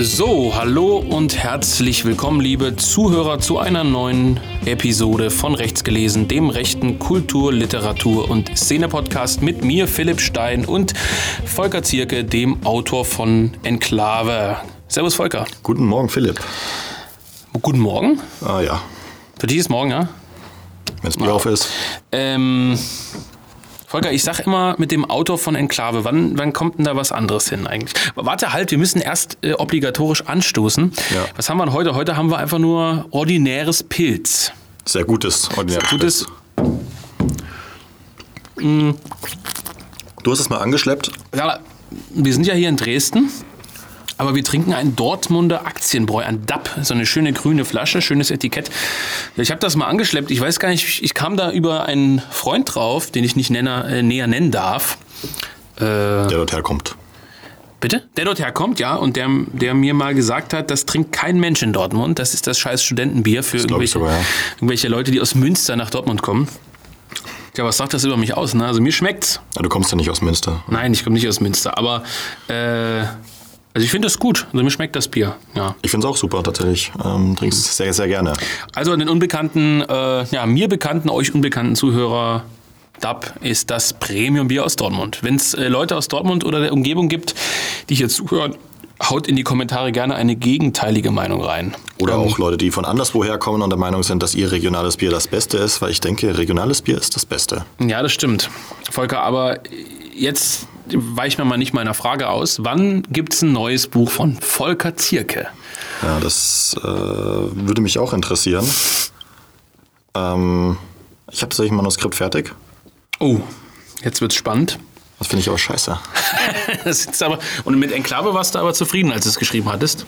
So, hallo und herzlich willkommen, liebe Zuhörer, zu einer neuen Episode von Rechts gelesen, dem rechten Kultur-, Literatur- und Szene-Podcast mit mir, Philipp Stein und Volker Zierke, dem Autor von Enklave. Servus, Volker. Guten Morgen, Philipp. Guten Morgen. Ah ja, Für dich ist morgen, ja? wenn es Bier auf ist. Ähm, Volker, ich sag immer mit dem Autor von Enklave, wann, wann kommt denn da was anderes hin eigentlich? Warte halt, wir müssen erst äh, obligatorisch anstoßen. Ja. Was haben wir denn heute? Heute haben wir einfach nur ordinäres Pilz. Sehr gutes. ordinäres Gutes, Pilz. Du hast es mal angeschleppt. ja, wir sind ja hier in Dresden, aber wir trinken einen Dortmunder Aktienbräu, ein DAP, so eine schöne grüne Flasche, schönes Etikett. Ich habe das mal angeschleppt, ich weiß gar nicht, ich kam da über einen Freund drauf, den ich nicht nenner, äh, näher nennen darf. Äh, Der dort herkommt. Bitte? Der dort herkommt, ja, und der, der mir mal gesagt hat, das trinkt kein Mensch in Dortmund. Das ist das scheiß Studentenbier für irgendwelche, sogar, ja. irgendwelche Leute, die aus Münster nach Dortmund kommen. Ja, was sagt das über mich aus? Ne? Also mir schmeckt's. Ja, du kommst ja nicht aus Münster. Nein, ich komme nicht aus Münster, aber äh, also ich finde das gut. Also mir schmeckt das Bier. Ja. Ich finde es auch super tatsächlich. Ähm, trinkst es sehr, sehr gerne. Also an den unbekannten, äh, ja, mir bekannten, euch unbekannten Zuhörer, DAP ist das Premium-Bier aus Dortmund. Wenn es äh, Leute aus Dortmund oder der Umgebung gibt, die hier zuhören, haut in die Kommentare gerne eine gegenteilige Meinung rein. Oder Ähm, auch Leute, die von anderswoher kommen und der Meinung sind, dass ihr regionales Bier das Beste ist, weil ich denke, regionales Bier ist das Beste. Ja, das stimmt. Volker, aber jetzt weichen wir mal nicht meiner Frage aus. Wann gibt es ein neues Buch von Volker Zierke? Ja, das äh, würde mich auch interessieren. Ähm, ich habe tatsächlich ein Manuskript fertig. Oh, jetzt wird's spannend. Das finde ich aber scheiße. Das ist aber, und mit Enklave warst du aber zufrieden, als du es geschrieben hattest?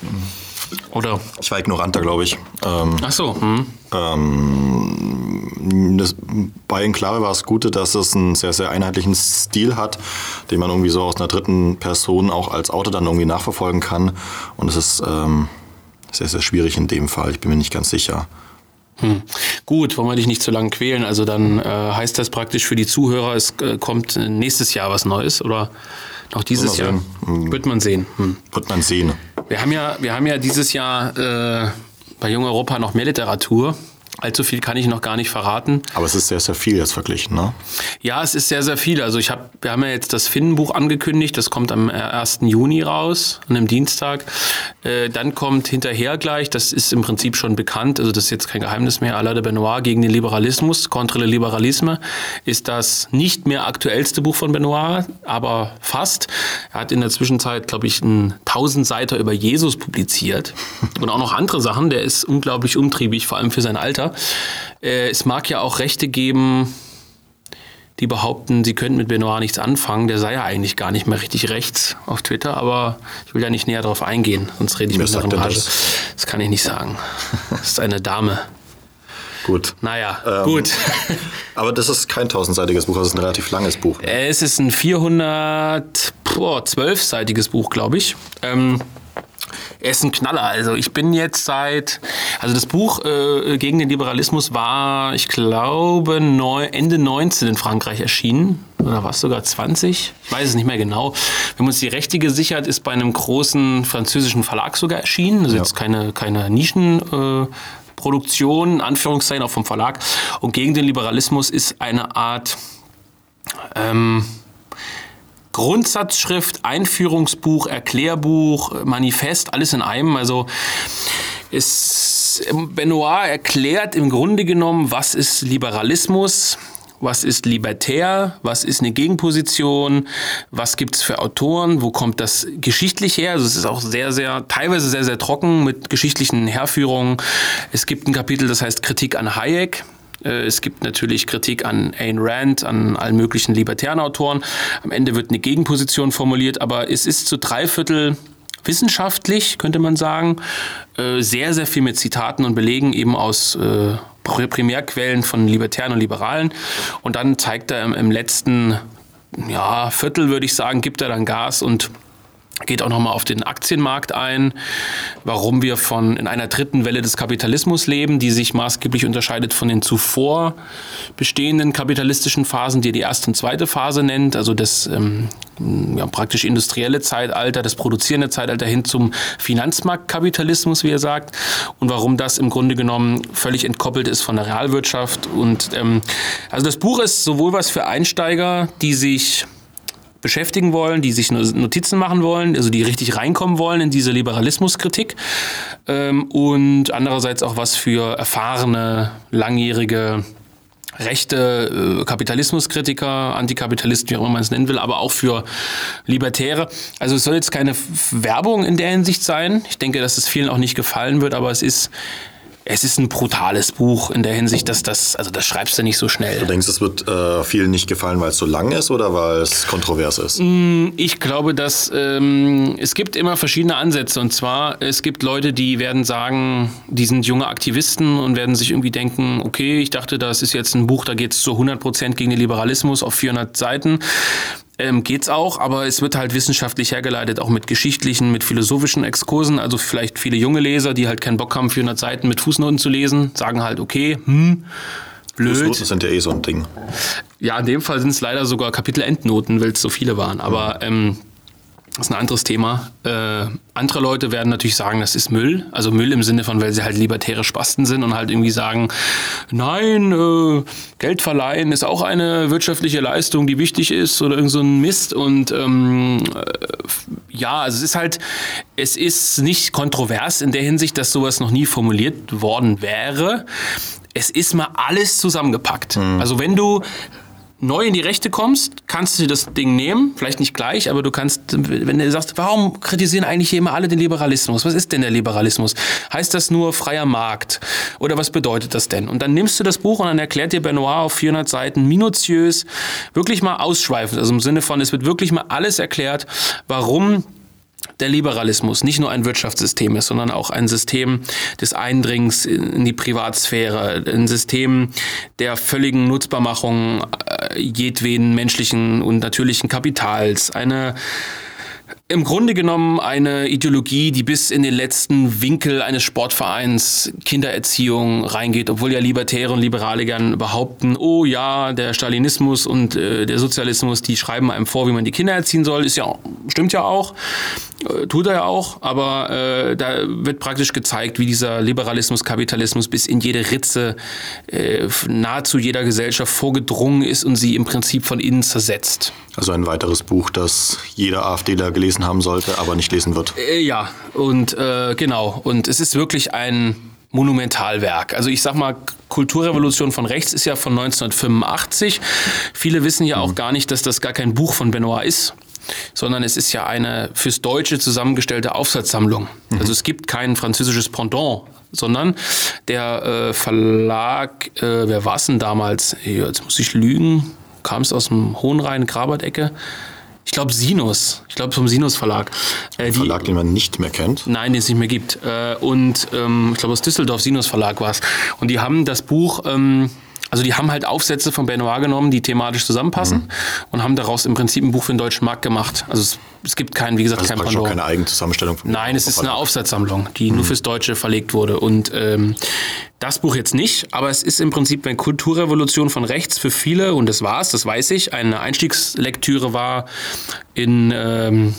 Oder? Ich war ignoranter, glaube ich. Ähm, Ach so. Hm. Ähm, das, bei Enklave war es Gute, dass es einen sehr, sehr einheitlichen Stil hat, den man irgendwie so aus einer dritten Person auch als Autor dann irgendwie nachverfolgen kann. Und es ist ähm, sehr, sehr schwierig in dem Fall. Ich bin mir nicht ganz sicher. Gut, wollen wir dich nicht zu lange quälen. Also dann äh, heißt das praktisch für die Zuhörer, es äh, kommt nächstes Jahr was Neues oder noch dieses Jahr? sehen. Wird man sehen. Hm. Wird man sehen. Wir haben ja, wir haben ja dieses Jahr äh, bei Jung Europa noch mehr Literatur. Allzu viel kann ich noch gar nicht verraten. Aber es ist sehr, sehr viel jetzt verglichen, ne? Ja, es ist sehr, sehr viel. Also ich habe, wir haben ja jetzt das Finnenbuch angekündigt. Das kommt am äh, 1. Juni raus, an einem Dienstag. Äh, dann kommt hinterher gleich, das ist im Prinzip schon bekannt, also das ist jetzt kein Geheimnis mehr, Alain de Benoit gegen den Liberalismus, Contre le Liberalisme, ist das nicht mehr aktuellste Buch von Benoit, aber fast. Er hat in der Zwischenzeit, glaube ich, einen Tausendseiter über Jesus publiziert und auch noch andere Sachen. Der ist unglaublich umtriebig, vor allem für sein Alter. Äh, es mag ja auch Rechte geben, die behaupten, sie könnten mit Benoit nichts anfangen. Der sei ja eigentlich gar nicht mehr richtig rechts auf Twitter, aber ich will ja nicht näher darauf eingehen, sonst rede ich mit einer Rage. das? Das kann ich nicht sagen. Das ist eine Dame. Gut. Naja, Ähm, gut. Aber das ist kein tausendseitiges Buch, das ist ein relativ langes Buch. Äh, Es ist ein 412-seitiges Buch, glaube ich. Ähm, er ist ein Knaller. Also ich bin jetzt seit, also das Buch äh, gegen den Liberalismus war, ich glaube, neu, Ende 19 in Frankreich erschienen. Oder war es sogar 20? Ich weiß es nicht mehr genau. Wir haben uns die Rechte gesichert, ist bei einem großen französischen Verlag sogar erschienen. Also jetzt keine, keine Nischen. Äh, Produktion, Anführungszeichen auch vom Verlag. Und gegen den Liberalismus ist eine Art ähm, Grundsatzschrift, Einführungsbuch, Erklärbuch, Manifest, alles in einem. Also es, Benoit erklärt im Grunde genommen, was ist Liberalismus, was ist libertär, was ist eine Gegenposition, was gibt's für Autoren, wo kommt das geschichtlich her? Also es ist auch sehr, sehr, teilweise sehr, sehr trocken mit geschichtlichen Herführungen. Es gibt ein Kapitel, das heißt Kritik an Hayek. Äh, Es gibt natürlich Kritik an Ayn Rand, an allen möglichen libertären Autoren. Am Ende wird eine Gegenposition formuliert, aber es ist zu drei Viertel wissenschaftlich, könnte man sagen. Äh, Sehr, sehr viel mit Zitaten und Belegen eben aus äh, Pri- Primärquellen von Libertären und Liberalen. Und dann zeigt er im, im letzten ja, Viertel, würde ich sagen, gibt er dann Gas und geht auch nochmal auf den Aktienmarkt ein, warum wir von in einer dritten Welle des Kapitalismus leben, die sich maßgeblich unterscheidet von den zuvor bestehenden kapitalistischen Phasen, die die erste und zweite Phase nennt, also das ähm, ja, praktisch industrielle Zeitalter, das produzierende Zeitalter hin zum Finanzmarktkapitalismus, wie er sagt, und warum das im Grunde genommen völlig entkoppelt ist von der Realwirtschaft. Und ähm, also das Buch ist sowohl was für Einsteiger, die sich beschäftigen wollen, die sich Notizen machen wollen, also die richtig reinkommen wollen in diese Liberalismuskritik ähm, und andererseits auch was für erfahrene, langjährige rechte äh, Kapitalismuskritiker, Antikapitalisten, wie auch immer man es nennen will, aber auch für Libertäre. Also es soll jetzt keine Werbung in der Hinsicht sein. Ich denke, dass es vielen auch nicht gefallen wird, aber es ist es ist ein brutales Buch in der Hinsicht, dass das, also das schreibst du nicht so schnell. Du denkst, es wird äh, vielen nicht gefallen, weil es so lang ist oder weil es kontrovers ist? Mm, ich glaube, dass ähm, es gibt immer verschiedene Ansätze. Und zwar, es gibt Leute, die werden sagen, die sind junge Aktivisten und werden sich irgendwie denken, okay, ich dachte, das ist jetzt ein Buch, da geht es zu 100 Prozent gegen den Liberalismus auf 400 Seiten ähm, geht's auch, aber es wird halt wissenschaftlich hergeleitet, auch mit geschichtlichen, mit philosophischen Exkursen. Also vielleicht viele junge Leser, die halt keinen Bock haben, 400 Seiten mit Fußnoten zu lesen, sagen halt, okay, hm, blöd. Fußnoten sind ja eh so ein Ding. Ja, in dem Fall sind es leider sogar Kapitel-Endnoten, weil es so viele waren. Aber ähm, das ist ein anderes Thema. Äh, andere Leute werden natürlich sagen, das ist Müll. Also Müll im Sinne von, weil sie halt libertäre Spasten sind und halt irgendwie sagen, nein, äh, Geld verleihen ist auch eine wirtschaftliche Leistung, die wichtig ist oder irgend so ein Mist. Und ähm, äh, ja, also es ist halt, es ist nicht kontrovers in der Hinsicht, dass sowas noch nie formuliert worden wäre. Es ist mal alles zusammengepackt. Mhm. Also wenn du neu in die Rechte kommst, kannst du dir das Ding nehmen, vielleicht nicht gleich, aber du kannst, wenn du sagst, warum kritisieren eigentlich hier immer alle den Liberalismus? Was ist denn der Liberalismus? Heißt das nur freier Markt? Oder was bedeutet das denn? Und dann nimmst du das Buch und dann erklärt dir Benoit auf 400 Seiten minutiös, wirklich mal ausschweifend, also im Sinne von, es wird wirklich mal alles erklärt, warum der Liberalismus nicht nur ein Wirtschaftssystem ist, sondern auch ein System des Eindringens in die Privatsphäre, ein System der völligen Nutzbarmachung jedweden menschlichen und natürlichen Kapitals, eine im Grunde genommen eine Ideologie, die bis in den letzten Winkel eines Sportvereins Kindererziehung reingeht, obwohl ja Libertäre und Liberale gern behaupten, oh ja, der Stalinismus und äh, der Sozialismus, die schreiben einem vor, wie man die Kinder erziehen soll, ist ja stimmt ja auch, äh, tut er ja auch, aber äh, da wird praktisch gezeigt, wie dieser Liberalismus, Kapitalismus bis in jede Ritze äh, nahezu jeder Gesellschaft vorgedrungen ist und sie im Prinzip von innen zersetzt. Also ein weiteres Buch, das jeder AfDler gelesen haben sollte, aber nicht lesen wird. Äh, ja, und äh, genau. Und es ist wirklich ein Monumentalwerk. Also ich sag mal, Kulturrevolution von rechts ist ja von 1985. Viele wissen ja auch mhm. gar nicht, dass das gar kein Buch von Benoit ist sondern es ist ja eine fürs Deutsche zusammengestellte Aufsatzsammlung. Mhm. Also es gibt kein französisches Pendant, sondern der äh, Verlag, äh, wer war es denn damals? Jetzt muss ich lügen kam es aus dem Hohenrhein, Grabert-Ecke. Ich glaube Sinus. Ich glaube vom Sinus Verlag. Äh, Ein Verlag, den man nicht mehr kennt. Nein, den es nicht mehr gibt. Äh, und ähm, ich glaube aus Düsseldorf Sinus Verlag war es. Und die haben das Buch ähm, also die haben halt Aufsätze von Benoit genommen, die thematisch zusammenpassen mhm. und haben daraus im Prinzip ein Buch für den deutschen Markt gemacht. Also es, es gibt keinen, wie gesagt, also kein Pendant. keine eigene Zusammenstellung. Von Nein, es ist eine Aufsatzsammlung, die mhm. nur fürs Deutsche verlegt wurde. Und ähm, das Buch jetzt nicht, aber es ist im Prinzip eine Kulturrevolution von rechts für viele und das war es, das weiß ich. Eine Einstiegslektüre war in ähm,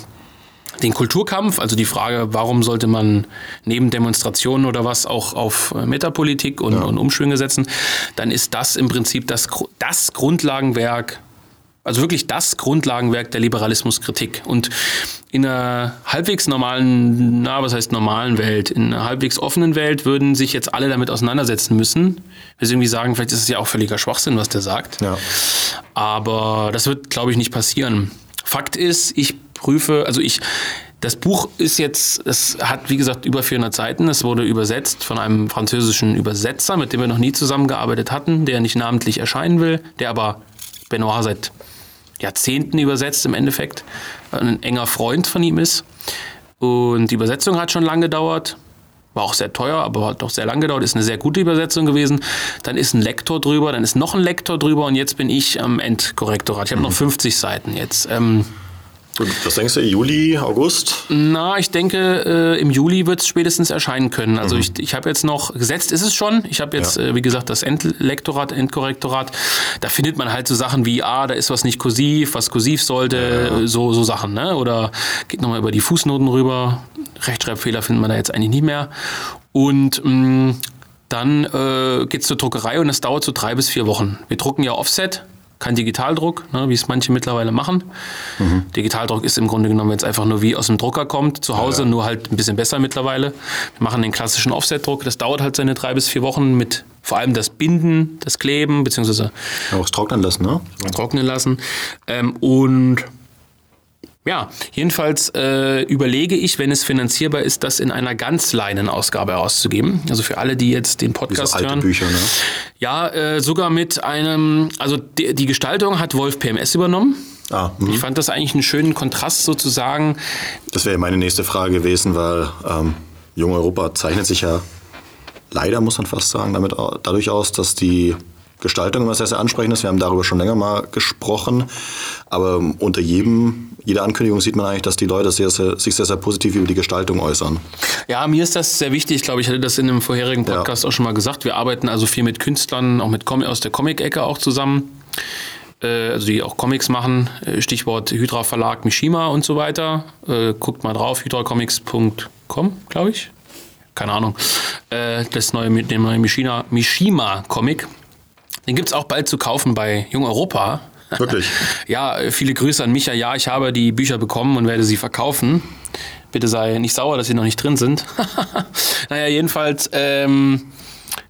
den Kulturkampf, also die Frage, warum sollte man neben Demonstrationen oder was auch auf äh, Metapolitik und, ja. und Umschwünge setzen, dann ist das im Prinzip das, das Grundlagenwerk, also wirklich das Grundlagenwerk der Liberalismuskritik. Und in einer halbwegs normalen, na, was heißt normalen Welt, in einer halbwegs offenen Welt würden sich jetzt alle damit auseinandersetzen müssen. Wir irgendwie sagen, vielleicht ist es ja auch völliger Schwachsinn, was der sagt. Ja. Aber das wird, glaube ich, nicht passieren. Fakt ist, ich prüfe, also ich, das Buch ist jetzt, es hat wie gesagt über 400 Seiten. Es wurde übersetzt von einem französischen Übersetzer, mit dem wir noch nie zusammengearbeitet hatten, der nicht namentlich erscheinen will, der aber Benoit seit Jahrzehnten übersetzt im Endeffekt, ein enger Freund von ihm ist. Und die Übersetzung hat schon lange gedauert, war auch sehr teuer, aber hat doch sehr lange gedauert, ist eine sehr gute Übersetzung gewesen. Dann ist ein Lektor drüber, dann ist noch ein Lektor drüber und jetzt bin ich am Endkorrektorat. Ich habe mhm. noch 50 Seiten jetzt. Ähm, Was denkst du, Juli, August? Na, ich denke, äh, im Juli wird es spätestens erscheinen können. Also ich, ich habe jetzt noch, gesetzt ist es schon, ich habe jetzt, Ja. äh, wie gesagt, das Endlektorat, Endkorrektorat. Da findet man halt so Sachen wie, ah, da ist was nicht kursiv, was kursiv sollte, so, so Sachen. Ne? Oder geht nochmal über die Fußnoten rüber. Rechtschreibfehler findet man da jetzt eigentlich nicht mehr. Und mh, dann äh, geht es zur Druckerei und es dauert so drei bis vier Wochen. Wir drucken ja Offset, kein Digitaldruck, ne, wie es manche mittlerweile machen. Digitaldruck ist im Grunde genommen jetzt einfach nur wie aus dem Drucker kommt, zu Hause, nur halt ein bisschen besser mittlerweile. Wir machen den klassischen Offset-Druck, das dauert halt seine drei bis vier Wochen mit vor allem das Binden, das Kleben, beziehungsweise Auch es trocknen lassen, ne? trocknen lassen. Ähm, und ja, jedenfalls äh, überlege ich, wenn es finanzierbar ist, das in einer Ganzleinenausgabe herauszugeben. Also für alle, die jetzt den Podcast so alte hören. Bücher, ne? Ja, äh, sogar mit einem, also die, die Gestaltung hat Wolf PMS übernommen. Ah, Ich hm. fand das eigentlich einen schönen Kontrast sozusagen. das wäre meine nächste Frage gewesen, weil ähm, Jung Europa zeichnet sich ja leider, muss man fast sagen, damit, dadurch aus, dass die Gestaltung immer sehr, sehr ansprechend ist. Wir haben darüber schon länger mal gesprochen. Aber unter jedem, jeder Ankündigung sieht man eigentlich, dass die Leute sehr, sehr, sich sehr, sehr positiv über die Gestaltung äußern. Ja, mir ist das sehr wichtig. Ich glaube, ich hatte das in einem vorherigen Podcast auch schon mal gesagt. Wir arbeiten also viel mit Künstlern, auch mit Com aus der Comic-Ecke auch zusammen. Äh, Also die auch Comics machen. Äh, Stichwort Hydra Verlag, Mishima und so weiter. Äh, Guckt mal drauf, hydracomics.com, glaube ich. Keine Ahnung. Das neue, der neue Mishima, Mishima Comic. Den gibt es auch bald zu kaufen bei Jung Europa. Wirklich? Ja, viele Grüße an Micha. Ja, ich habe die Bücher bekommen und werde sie verkaufen. Bitte sei nicht sauer, dass sie noch nicht drin sind. naja, jedenfalls ähm,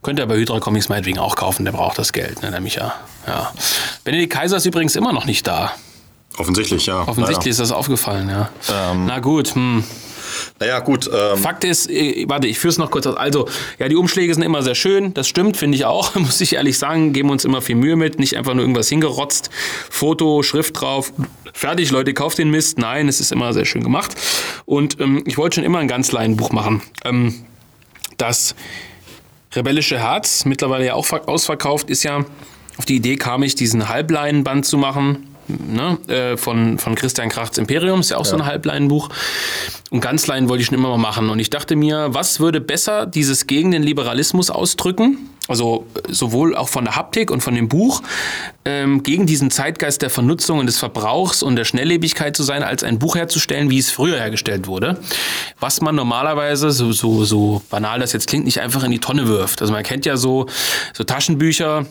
könnt ihr bei Hydra Comics meinetwegen auch kaufen. Der braucht das Geld, ne, der Micha. Ja. Benedikt Kaiser ist übrigens immer noch nicht da. Offensichtlich, ja. Offensichtlich ist das aufgefallen, ja. Ähm. Na gut, hm. Naja, gut. Ähm, Fakt ist, äh, warte, ich führe es noch kurz aus. Also, ja, die Umschläge sind immer sehr schön. Das stimmt, finde ich auch. Muss ich ehrlich sagen, geben uns immer viel Mühe mit. Nicht einfach nur irgendwas hingerotzt. Foto, Schrift drauf. Fertig, Leute, kauft den Mist. Nein, es ist immer sehr schön gemacht. Und ähm, ich wollte schon immer ein Ganzleinbuch machen. Ähm, das Rebellische Herz, mittlerweile ja auch ver- ausverkauft, ist ja, auf die Idee kam ich, diesen Halbleinenband zu machen. Ne, äh, von, von Christian Krachts Imperium, ist ja auch so ein Halbleinenbuch. Und Ganzlein wollte ich schon immer mal machen. Und ich dachte mir, was würde besser dieses gegen den Liberalismus ausdrücken? Also äh, sowohl auch von der Haptik und von dem Buch, ähm, gegen diesen Zeitgeist der Vernutzung und des Verbrauchs und der Schnelllebigkeit zu sein, als ein Buch herzustellen, wie es früher hergestellt wurde. Was man normalerweise, so, so, so banal das jetzt klingt, nicht einfach in die Tonne wirft. Also man kennt ja so, so Taschenbücher,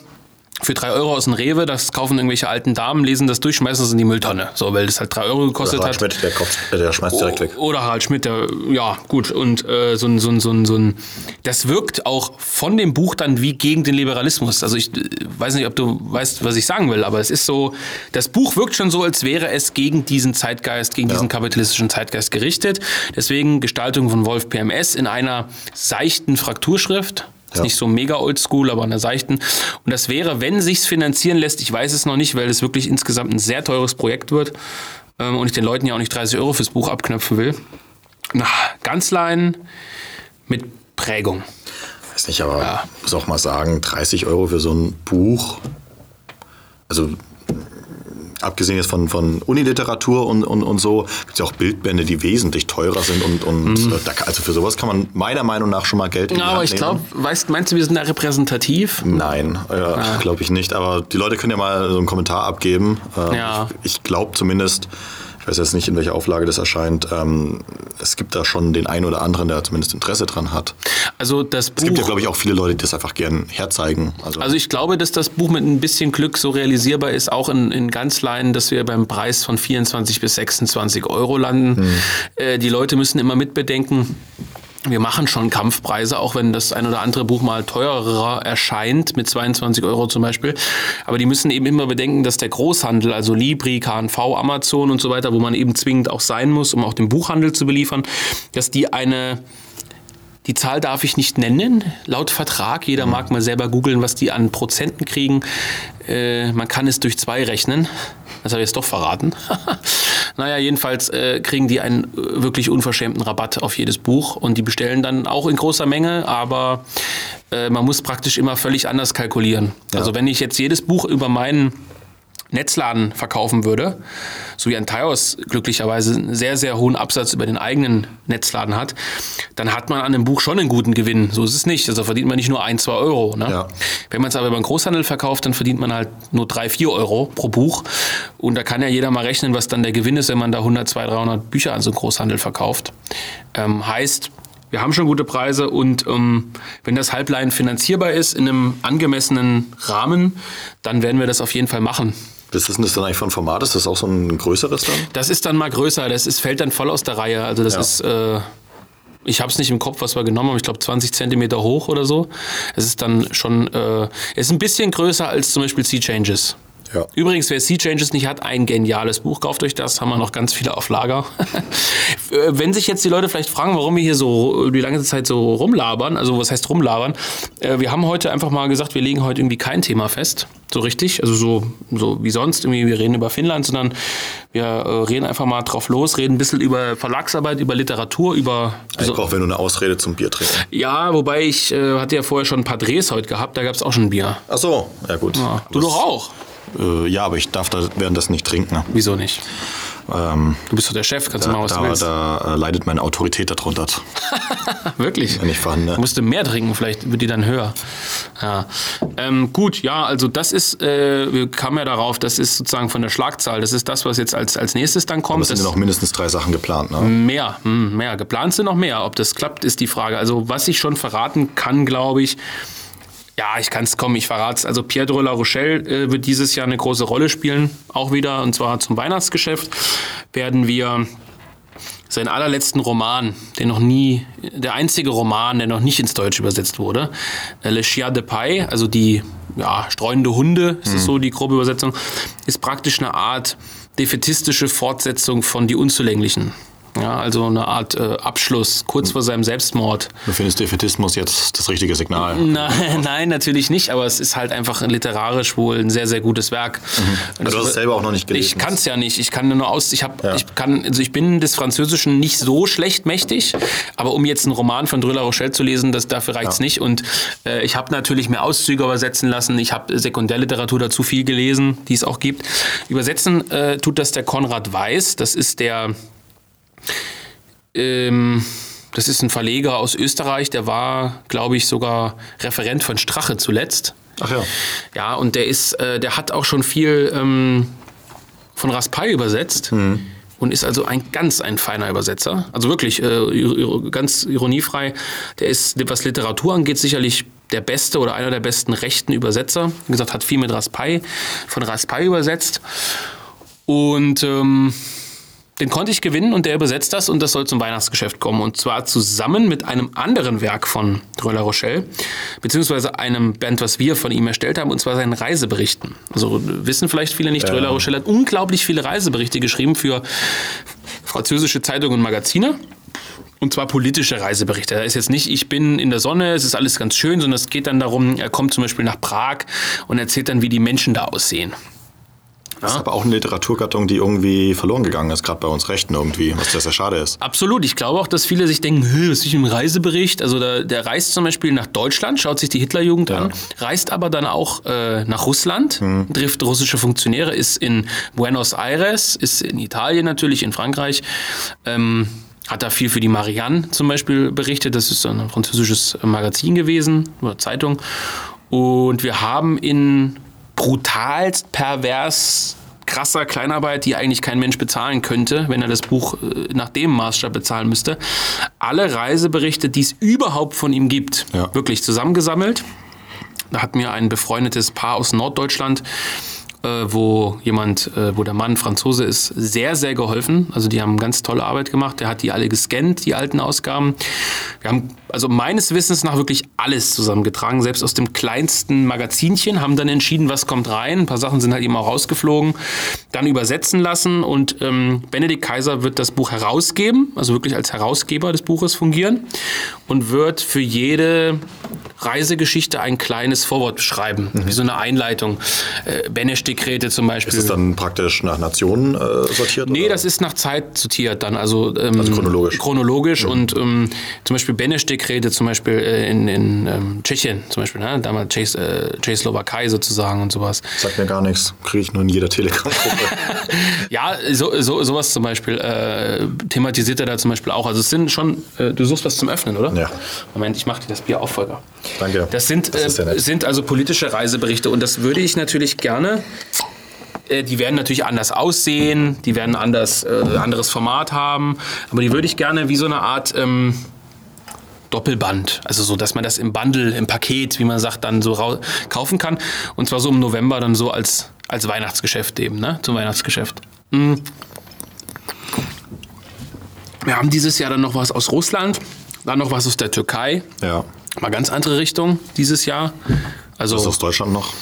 für drei Euro aus dem Rewe, das kaufen irgendwelche alten Damen, lesen das durch, schmeißen es in die Mülltonne. So, weil das halt drei Euro gekostet Harald hat. Schmidt, der, Kopf, äh, der schmeißt direkt weg. Oder Harald Schmidt, der, ja, gut. Und äh, so ein, so ein, so ein, so ein, das wirkt auch von dem Buch dann wie gegen den Liberalismus. Also ich äh, weiß nicht, ob du weißt, was ich sagen will, aber es ist so, das Buch wirkt schon so, als wäre es gegen diesen Zeitgeist, gegen diesen kapitalistischen Zeitgeist gerichtet. Deswegen Gestaltung von Wolf PMS in einer seichten Frakturschrift. Ist Ja. nicht so mega oldschool, aber an der seichten. Und das wäre, wenn sich's finanzieren lässt, ich weiß es noch nicht, weil es wirklich insgesamt ein sehr teures Projekt wird ähm, und ich den Leuten ja auch nicht 30 Euro fürs Buch abknöpfen will. Na, Ganzlein mit Prägung. Weiß nicht, aber muss auch mal sagen, 30 Euro für so ein Buch, also abgesehen jetzt von, von Uniliteratur und, und, und so, gibt es ja auch Bildbände, die wesentlich teurer sind und, und äh, da, also für sowas kann man meiner Meinung nach schon mal Geld in die Ja, aber ich glaube, meinst du, wir sind da repräsentativ? Nein, äh, glaube ich nicht. Aber die Leute können ja mal so einen Kommentar abgeben. Ähm, Ja. Ich, ich glaube zumindest, weiß jetzt nicht, in welcher Auflage das erscheint, ähm, es gibt da schon den einen oder anderen, der zumindest Interesse dran hat. Also das Buch. Es gibt ja, glaube ich, auch viele Leute, die das einfach gern herzeigen. Also, Also ich glaube, dass das Buch mit ein bisschen Glück so realisierbar ist, auch in, in Ganzleinen, dass wir beim Preis von 24 bis 26 Euro landen. Äh, die Leute müssen immer mitbedenken, wir machen schon Kampfpreise, auch wenn das ein oder andere Buch mal teurer erscheint, mit 22 Euro zum Beispiel. Aber die müssen eben immer bedenken, dass der Großhandel, also Libri, KNV, Amazon und so weiter, wo man eben zwingend auch sein muss, um auch den Buchhandel zu beliefern, dass die eine die Zahl darf ich nicht nennen, laut Vertrag. Jeder mag mal selber googeln, was die an Prozenten kriegen. Äh, man kann es durch zwei rechnen. Das habe ich jetzt doch verraten. naja, jedenfalls äh, kriegen die einen äh, wirklich unverschämten Rabatt auf jedes Buch und die bestellen dann auch in großer Menge, aber äh, man muss praktisch immer völlig anders kalkulieren. Also wenn ich jetzt jedes Buch über meinen Netzladen verkaufen würde, so wie ein Taios glücklicherweise einen sehr, sehr hohen Absatz über den eigenen Netzladen hat, dann hat man an dem Buch schon einen guten Gewinn. So ist es nicht. Also verdient man nicht nur ein, zwei Euro. Ne? Ja. Wenn man es aber über den Großhandel verkauft, dann verdient man halt nur drei, vier Euro pro Buch. Und da kann ja jeder mal rechnen, was dann der Gewinn ist, wenn man da 100, 200, 300 Bücher an so einen Großhandel verkauft. Ähm, heißt, wir haben schon gute Preise und ähm, wenn das Halblein finanzierbar ist in einem angemessenen Rahmen, dann werden wir das auf jeden Fall machen. Was ist denn das dann eigentlich von Format? Ist das auch so ein größeres dann? Das ist dann mal größer, das ist, fällt dann voll aus der Reihe. Also das Ja. ist, äh, ich habe es nicht im Kopf, was wir genommen haben, ich glaube 20 Zentimeter hoch oder so. Es ist dann schon, äh, es ist ein bisschen größer als zum Beispiel Sea Changes. Ja. Übrigens, wer Sea Changes nicht hat, ein geniales Buch, kauft euch das, haben wir noch ganz viele auf Lager. Äh, Wenn sich jetzt die Leute vielleicht fragen, warum wir hier so die lange Zeit so rumlabern, also was heißt rumlabern, äh, wir haben heute einfach mal gesagt, wir legen heute irgendwie kein Thema fest, so richtig, also so, so wie sonst, irgendwie wir reden über Finnland, sondern wir äh, reden einfach mal drauf los, reden ein bisschen über Verlagsarbeit, über Literatur, über... Ich brauche nur eine Ausrede zum Bier trinken. ja, wobei ich hatte ja vorher schon ein paar Drehs heute gehabt, da gab es auch schon ein Bier. Ach so, ja gut. Ja, du doch auch. Äh, ja, aber ich darf da währenddessen nicht trinken. Ne? Wieso nicht? Ähm, Du bist doch der Chef, kannst du machen, was du da willst. da äh, leidet meine Autorität darunter, Wirklich? wenn ich vorhanden. Du musst mehr trinken, vielleicht wird die dann höher. Ja. Ähm, gut, ja, also das ist, äh, wir kamen ja darauf, das ist sozusagen von der Schlagzahl, das ist das, was jetzt als, als nächstes dann kommt. Es sind Das- ja noch mindestens drei Sachen geplant. Ne? Mehr, hm, mehr. Geplant sind noch mehr. Ob das klappt, ist die Frage. Also, was ich schon verraten kann, glaube ich, ja, ich kann es kommen, ich verrate es. Also, Pierre de la Rochelle äh, wird dieses Jahr eine große Rolle spielen, auch wieder, und zwar zum Weihnachtsgeschäft werden wir seinen allerletzten Roman, der noch nie, der einzige Roman, der noch nicht ins Deutsche übersetzt wurde, äh, Le Chien de Paille, also die ja, streunende Hunde, ist es so die grobe Übersetzung, ist praktisch eine Art defetistische Fortsetzung von Die Unzulänglichen. Ja, also eine Art äh, Abschluss, kurz vor seinem Selbstmord. Du findest Defetismus jetzt das richtige Signal. Nein, nein, natürlich nicht, aber es ist halt einfach literarisch wohl ein sehr, sehr gutes Werk. Und Also du hast es selber auch noch nicht gelesen. ich kann es ja nicht. Ich kann nur aus. Ich habe, Ja. ich kann, also ich bin des Französischen nicht so schlecht mächtig, aber um jetzt einen Roman von La Rochelle zu lesen, das dafür reicht's Ja. nicht. Und äh, ich habe natürlich mehr Auszüge übersetzen lassen. Ich habe Sekundärliteratur dazu viel gelesen, die es auch gibt. Übersetzen äh, tut das der Konrad Weiß. Das ist der ähm, das ist ein Verleger aus Österreich, der war, glaube ich, sogar Referent von Strache zuletzt. Ach ja. Ja, und der ist, äh, der hat auch schon viel ähm, von Raspail übersetzt. Und ist also ein ganz ein feiner Übersetzer. Also wirklich, äh, ganz ironiefrei. Der ist, was Literatur angeht, sicherlich der beste oder einer der besten rechten Übersetzer. Wie gesagt, hat viel mit Raspail, von Raspail übersetzt. Und ähm, den konnte ich gewinnen und der übersetzt das und das soll zum Weihnachtsgeschäft kommen. Und zwar zusammen mit einem anderen Werk von La Rochelle, beziehungsweise einem Band, was wir von ihm erstellt haben, und zwar seinen Reiseberichten. Also wissen vielleicht viele nicht, Dreux La Rochelle hat unglaublich viele Reiseberichte geschrieben für französische Zeitungen und Magazine. Und zwar politische Reiseberichte. Da ist jetzt nicht, ich bin in der Sonne, es ist alles ganz schön, sondern es geht dann darum, er kommt zum Beispiel nach Prag und erzählt dann, wie die Menschen da aussehen. Das ist aber auch eine Literaturgattung, die irgendwie verloren gegangen ist, gerade bei uns Rechten irgendwie, was sehr, sehr schade ist. Absolut. Ich glaube auch, dass viele sich denken, "Hä, was ist ein Reisebericht? Also der, der reist zum Beispiel nach Deutschland, schaut sich die Hitlerjugend an, reist aber dann auch äh, nach Russland, trifft russische Funktionäre, ist in Buenos Aires, ist in Italien natürlich, in Frankreich. Ähm, hat da viel für die Marianne zum Beispiel berichtet. Das ist ein französisches Magazin gewesen oder Zeitung. Und wir haben in brutalst pervers krasser Kleinarbeit, die eigentlich kein Mensch bezahlen könnte, wenn er das Buch äh, nach dem Maßstab bezahlen müsste. Alle Reiseberichte, die es überhaupt von ihm gibt, Ja. wirklich zusammengesammelt. Da hat mir ein befreundetes Paar aus Norddeutschland, äh, wo jemand, äh, wo der Mann Franzose ist, sehr, sehr geholfen. Also die haben ganz tolle Arbeit gemacht. Der hat die alle gescannt, die alten Ausgaben. Wir haben also meines Wissens nach wirklich alles zusammengetragen, selbst aus dem kleinsten Magazinchen, haben dann entschieden, was kommt rein. Ein paar Sachen sind halt eben auch rausgeflogen, dann übersetzen lassen und ähm, Benedikt Kaiser wird das Buch herausgeben, also wirklich als Herausgeber des Buches fungieren und wird für jede Reisegeschichte ein kleines Vorwort beschreiben, wie so eine Einleitung. Äh, Benesch Benesch-Dekrete zum Beispiel. Ist es dann praktisch nach Nationen äh, sortiert? Nee, oder? das ist nach Zeit sortiert dann, also, ähm, Also chronologisch. Chronologisch und ähm, zum Beispiel Benesch-Dekrete zum Beispiel äh, in, in ähm, Tschechien zum Beispiel, ne? damals Tschech, äh, Tschechoslowakei sozusagen und sowas. Sagt mir gar nichts. Kriege ich nur in jeder Telegram-Gruppe. Ja, so, so, sowas zum Beispiel äh, thematisiert er da zum Beispiel auch. Also es sind schon, äh, du suchst was zum Öffnen, oder? Ja. Moment, ich mache dir das Bier auf, Volker. Danke. Das sind, Das sehr äh, sind also politische Reiseberichte und das würde ich natürlich gerne. äh, Die werden natürlich anders aussehen, die werden anders, äh, anderes Format haben, aber die würde ich gerne wie so eine Art ähm, Doppelband, also so, dass man das im Bundle, im Paket, wie man sagt, dann so kaufen kann. Und zwar so im November dann so als, als Weihnachtsgeschäft eben, ne? Zum Weihnachtsgeschäft. Mm. Wir haben dieses Jahr dann noch was aus Russland, dann noch was aus der Türkei. ja. Mal ganz andere Richtung dieses Jahr. Also Was aus Deutschland noch?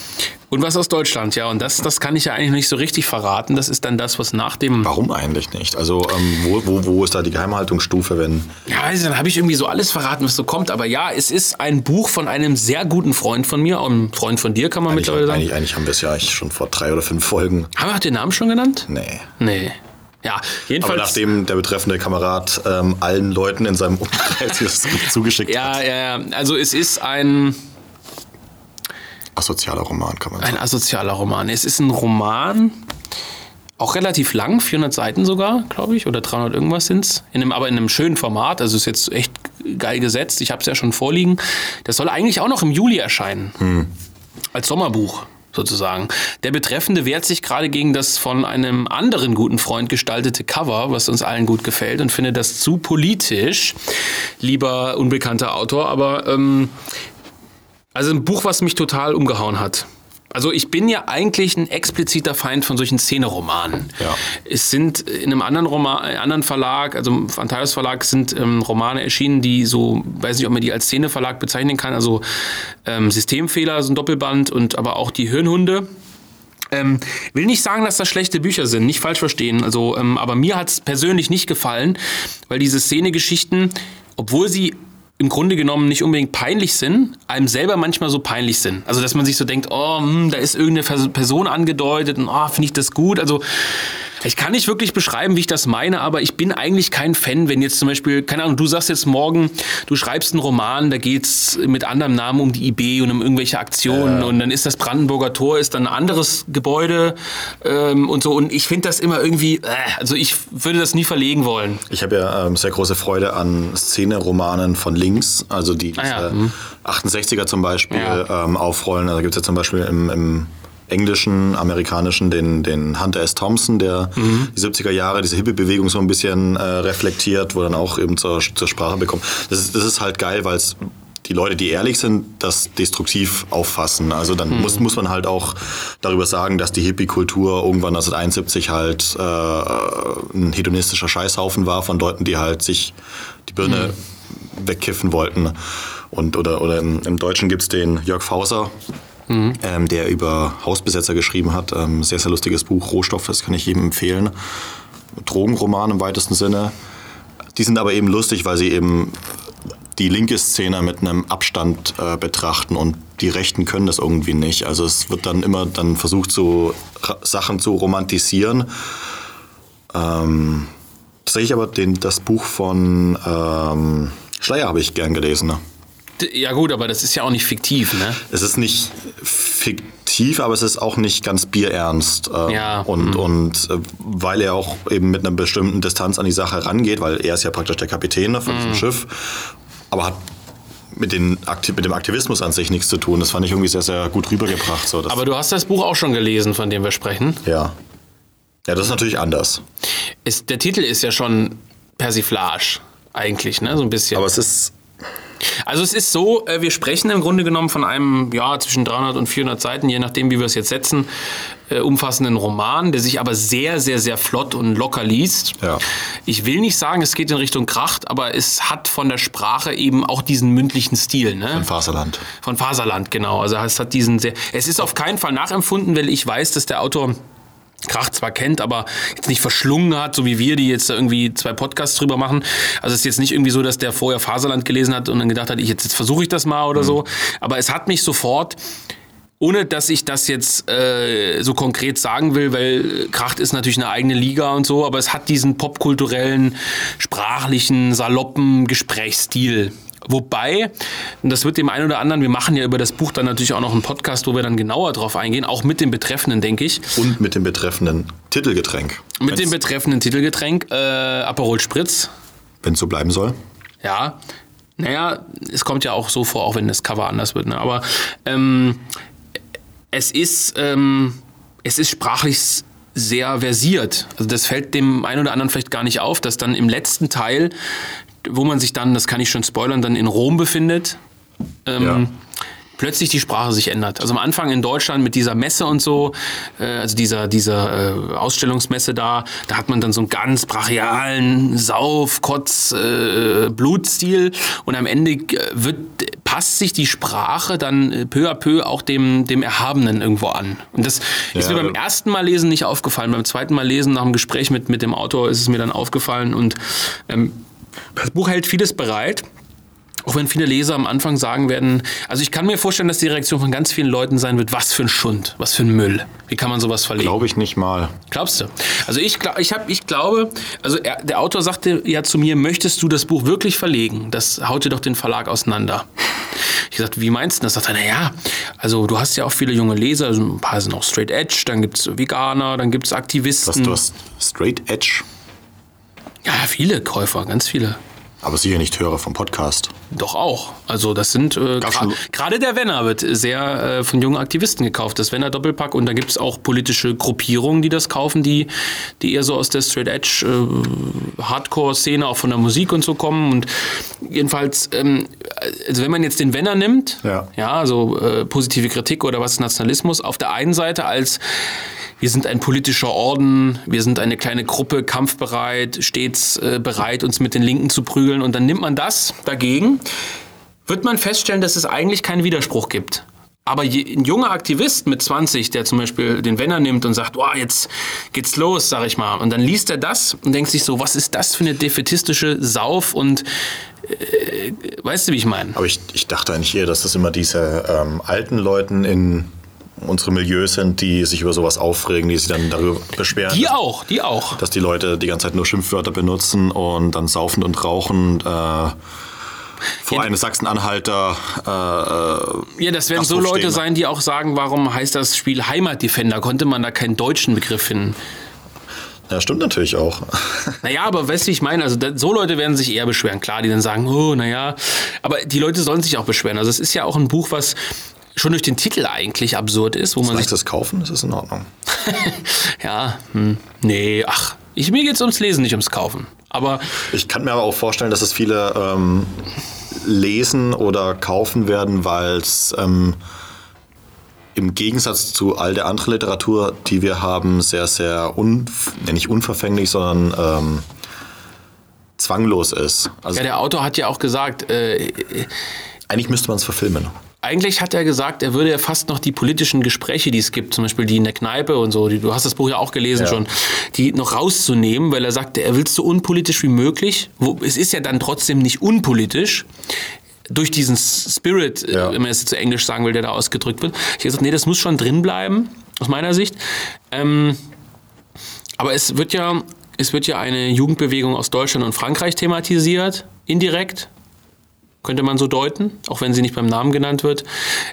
Und was aus Deutschland, ja. Und das, das kann ich ja eigentlich nicht so richtig verraten. Das ist dann das, was nach dem. Warum eigentlich nicht? Also, ähm, wo, wo, wo ist da die Geheimhaltungsstufe, wenn. Ja, weiß ich, dann habe ich irgendwie so alles verraten, was so kommt. Aber ja, es ist ein Buch von einem sehr guten Freund von mir, ein Freund von dir, kann man Eigentlich, mittlerweile sagen. eigentlich, eigentlich haben wir es ja eigentlich schon vor drei oder fünf Folgen. Haben wir auch den Namen schon genannt? Nee. Nee. Ja, Aber jedenfalls. nachdem der betreffende Kamerad ähm, allen Leuten in seinem Umkreis das Buch zugeschickt hat. ja, ja, ja. Also es ist ein, Asozialer Roman, kann man sagen. ein asozialer Roman. Es ist ein Roman, auch relativ lang, 400 Seiten sogar, glaube ich, oder 300 irgendwas sind es. Aber in einem schönen Format, also ist jetzt echt geil gesetzt. Ich habe es ja schon vorliegen. Das soll eigentlich auch noch im Juli erscheinen. Als Sommerbuch sozusagen. Der Betreffende wehrt sich gerade gegen das von einem anderen guten Freund gestaltete Cover, was uns allen gut gefällt und findet das zu politisch, lieber unbekannter Autor. Aber ähm, also ein Buch, was mich total umgehauen hat. Also ich bin ja eigentlich ein expliziter Feind von solchen Szeneromanen. Ja. Es sind in einem anderen Roman, äh, anderen Verlag, also im Phantalos Verlag, sind ähm, Romane erschienen, die so, weiß nicht, ob man die als Szeneverlag bezeichnen kann, also ähm, Systemfehler, so ein Doppelband und aber auch die Hirnhunde. Ähm, will nicht sagen, dass das schlechte Bücher sind, nicht falsch verstehen. Also, ähm, aber mir hat es persönlich nicht gefallen, weil diese Szenegeschichten, obwohl sie im Grunde genommen nicht unbedingt peinlich sind, einem selber manchmal so peinlich sind. Also, dass man sich so denkt, oh, hm, da ist irgendeine Person angedeutet und oh, finde ich das gut. Also, ich kann nicht wirklich beschreiben, wie ich das meine, aber ich bin eigentlich kein Fan, wenn jetzt zum Beispiel, keine Ahnung, du sagst jetzt morgen, du schreibst einen Roman, da geht's mit anderem Namen um die IB und um irgendwelche Aktionen und dann ist das Brandenburger Tor, ist dann ein anderes Gebäude ähm, und so. Und ich finde das immer irgendwie, äh, also ich würde das nie verlegen wollen. Ich habe ja ähm, sehr große Freude an Szeneromanen von links, also die Ah ja, mhm. 68er zum Beispiel Ja. ähm, aufrollen. Also gibt es ja zum Beispiel im, im englischen, amerikanischen den, den Hunter S. Thompson, der Mhm. die 70er Jahre, diese Hippie-Bewegung so ein bisschen äh, reflektiert, wo dann auch eben zur, zur Sprache bekommt. Das ist, das ist halt geil, weil es die Leute, die ehrlich sind, das destruktiv auffassen. Also dann Mhm. muss, muss man halt auch darüber sagen, dass die Hippie-Kultur irgendwann 1971 halt äh, ein hedonistischer Scheißhaufen war von Leuten, die halt sich die Birne wegkiffen wollten. Und, oder, oder im, im Deutschen gibt's den Jörg Fauser, ähm, der über Hausbesetzer geschrieben hat. Ähm, sehr, sehr lustiges Buch, Rohstoff, das kann ich jedem empfehlen. Drogenroman im weitesten Sinne. Die sind aber eben lustig, weil sie eben die linke Szene mit einem Abstand äh, betrachten und die Rechten können das irgendwie nicht. Also es wird dann immer dann versucht, so Sachen zu romantisieren. Ähm, tatsächlich aber den, das Buch von ähm, Schleier habe ich gern gelesen. Ne? Ja gut, aber das ist ja auch nicht fiktiv, ne? Es ist nicht fiktiv, aber es ist auch nicht ganz bierernst. Ähm, Ja. Und, und äh, weil er auch eben mit einer bestimmten Distanz an die Sache rangeht, weil er ist ja praktisch der Kapitän ne, von Mhm. diesem Schiff, aber hat mit, den, mit dem Aktivismus an sich nichts zu tun. Das fand ich irgendwie sehr, sehr gut rübergebracht. So, Aber du hast das Buch auch schon gelesen, von dem wir sprechen. ja. Ja, das ist natürlich anders. Ist, der Titel ist ja schon Persiflage, eigentlich, ne? So ein bisschen. Aber es ist Also es ist so, äh, wir sprechen im Grunde genommen von einem, ja, zwischen 300 und 400 Seiten, je nachdem, wie wir es jetzt setzen, äh, umfassenden Roman, der sich aber sehr, sehr, sehr flott und locker liest. Ja. Ich will nicht sagen, es geht in Richtung Kracht, aber es hat von der Sprache eben auch diesen mündlichen Stil, ne? ein Faserland. Von Faserland, genau. Also es hat diesen sehr. Es ist auf keinen Fall nachempfunden, weil ich weiß, dass der Autor Krach zwar kennt, aber jetzt nicht verschlungen hat, so wie wir, die jetzt da irgendwie zwei Podcasts drüber machen. Also es ist jetzt nicht irgendwie so, dass der vorher Faserland gelesen hat und dann gedacht hat, ich jetzt, jetzt versuche ich das mal oder so. Aber es hat mich sofort ohne dass ich das jetzt äh, so konkret sagen will, weil Kracht ist natürlich eine eigene Liga und so, aber es hat diesen popkulturellen, sprachlichen, saloppen Gesprächsstil. Wobei, und das wird dem einen oder anderen, wir machen ja über das Buch dann natürlich auch noch einen Podcast, wo wir dann genauer drauf eingehen, auch mit dem Betreffenden, denke ich. Und mit dem betreffenden Titelgetränk. Mit Wenn's- dem betreffenden Titelgetränk, äh, Aperol Spritz. Wenn es so bleiben soll. Ja, naja, es kommt ja auch so vor, auch wenn das Cover anders wird. Ne? Aber ähm, es ist, ähm, es ist sprachlich sehr versiert. Also das fällt dem einen oder anderen vielleicht gar nicht auf, dass dann im letzten Teil, wo man sich dann, das kann ich schon spoilern, dann in Rom befindet, ähm, Ja. plötzlich die Sprache sich ändert. Also am Anfang in Deutschland mit dieser Messe und so, äh, also dieser, dieser äh, Ausstellungsmesse da, da hat man dann so einen ganz brachialen Sauf, Kotz, äh, Blutstil und am Ende äh, wird, passt sich die Sprache dann äh, peu à peu auch dem, dem Erhabenen irgendwo an. Und das ist Ja, mir beim ersten Mal lesen nicht aufgefallen. Beim zweiten Mal lesen nach dem Gespräch mit, mit dem Autor ist es mir dann aufgefallen und ähm, das Buch hält vieles bereit. Auch wenn viele Leser am Anfang sagen werden, also ich kann mir vorstellen, dass die Reaktion von ganz vielen Leuten sein wird, was für ein Schund, was für ein Müll. Wie kann man sowas verlegen? Glaube ich nicht mal. Glaubst du? Also ich, ich, hab, ich glaube, also er, der Autor sagte ja zu mir, möchtest du das Buch wirklich verlegen? Das haut dir doch den Verlag auseinander. Ich sagte, wie meinst du das? Sagt er, naja, also du hast ja auch viele junge Leser, also ein paar sind auch Straight Edge, dann gibt es Veganer, dann gibt es Was, Aktivisten. du hast Straight Edge, Ja, viele Käufer, ganz viele. Aber sicher nicht Hörer vom Podcast. Doch auch. Also das sind äh, gerade der Wenner wird sehr äh, von jungen Aktivisten gekauft, das Wenner Doppelpack und da gibt es auch politische Gruppierungen, die das kaufen, die, die eher so aus der Straight Edge äh, Hardcore-Szene, auch von der Musik und so kommen. Und jedenfalls, ähm, also wenn man jetzt den Wenner nimmt, Ja. ja also äh, positive Kritik oder was ist Nationalismus, auf der einen Seite als wir sind ein politischer Orden, wir sind eine kleine Gruppe, kampfbereit, stets äh, bereit, uns mit den Linken zu prügeln. Und dann nimmt man das dagegen, wird man feststellen, dass es eigentlich keinen Widerspruch gibt. Aber ein junger Aktivist mit 20, der zum Beispiel den Wenner nimmt und sagt, oh, jetzt geht's los, sag ich mal. Und dann liest er das und denkt sich so, was ist das für eine defetistische Sauf und äh, weißt du, wie ich meine? Aber ich, ich dachte eigentlich eher, dass das immer diese ähm, alten Leuten in unsere Milieus sind, die sich über sowas aufregen, die sich dann darüber beschweren, Die auch, die auch. dass die Leute die ganze Zeit nur Schimpfwörter benutzen und dann saufend und rauchend äh, vor Ja, einem Sachsen-Anhalter äh, Ja, das werden so Leute sein, die auch sagen, warum heißt das Spiel Heimatdefender? Konnte man da keinen deutschen Begriff finden? Ja, stimmt natürlich auch. Naja, aber weißt du, wie ich meine? Also so Leute werden sich eher beschweren. Klar, die dann sagen, oh, naja. Aber die Leute sollen sich auch beschweren. Also es ist ja auch ein Buch, was schon durch den Titel eigentlich absurd ist, wo man Soll sich ich das kaufen? Das ist in Ordnung. ja, hm, nee, ach, ich, mir geht's ums Lesen, nicht ums Kaufen. Aber Ich kann mir aber auch vorstellen, dass es viele ähm, lesen oder kaufen werden, weil es ähm, im Gegensatz zu all der anderen Literatur, die wir haben, sehr, sehr un, nicht unverfänglich, sondern ähm, zwanglos ist. Also ja, der Autor hat ja auch gesagt, äh, eigentlich müsste man es verfilmen. Eigentlich hat er gesagt, er würde ja fast noch die politischen Gespräche, die es gibt, zum Beispiel die in der Kneipe und so, die, du hast das Buch ja auch gelesen Ja. schon, die noch rauszunehmen, weil er sagte, er will es so unpolitisch wie möglich. Wo, es ist ja dann trotzdem nicht unpolitisch. Durch diesen Spirit, äh, Ja. wenn man es zu Englisch sagen will, der da ausgedrückt wird. Ich habe gesagt, nee, das muss schon drin bleiben, aus meiner Sicht. Ähm, aber es wird ja, es wird ja eine Jugendbewegung aus Deutschland und Frankreich thematisiert, indirekt könnte man so deuten, auch wenn sie nicht beim Namen genannt wird.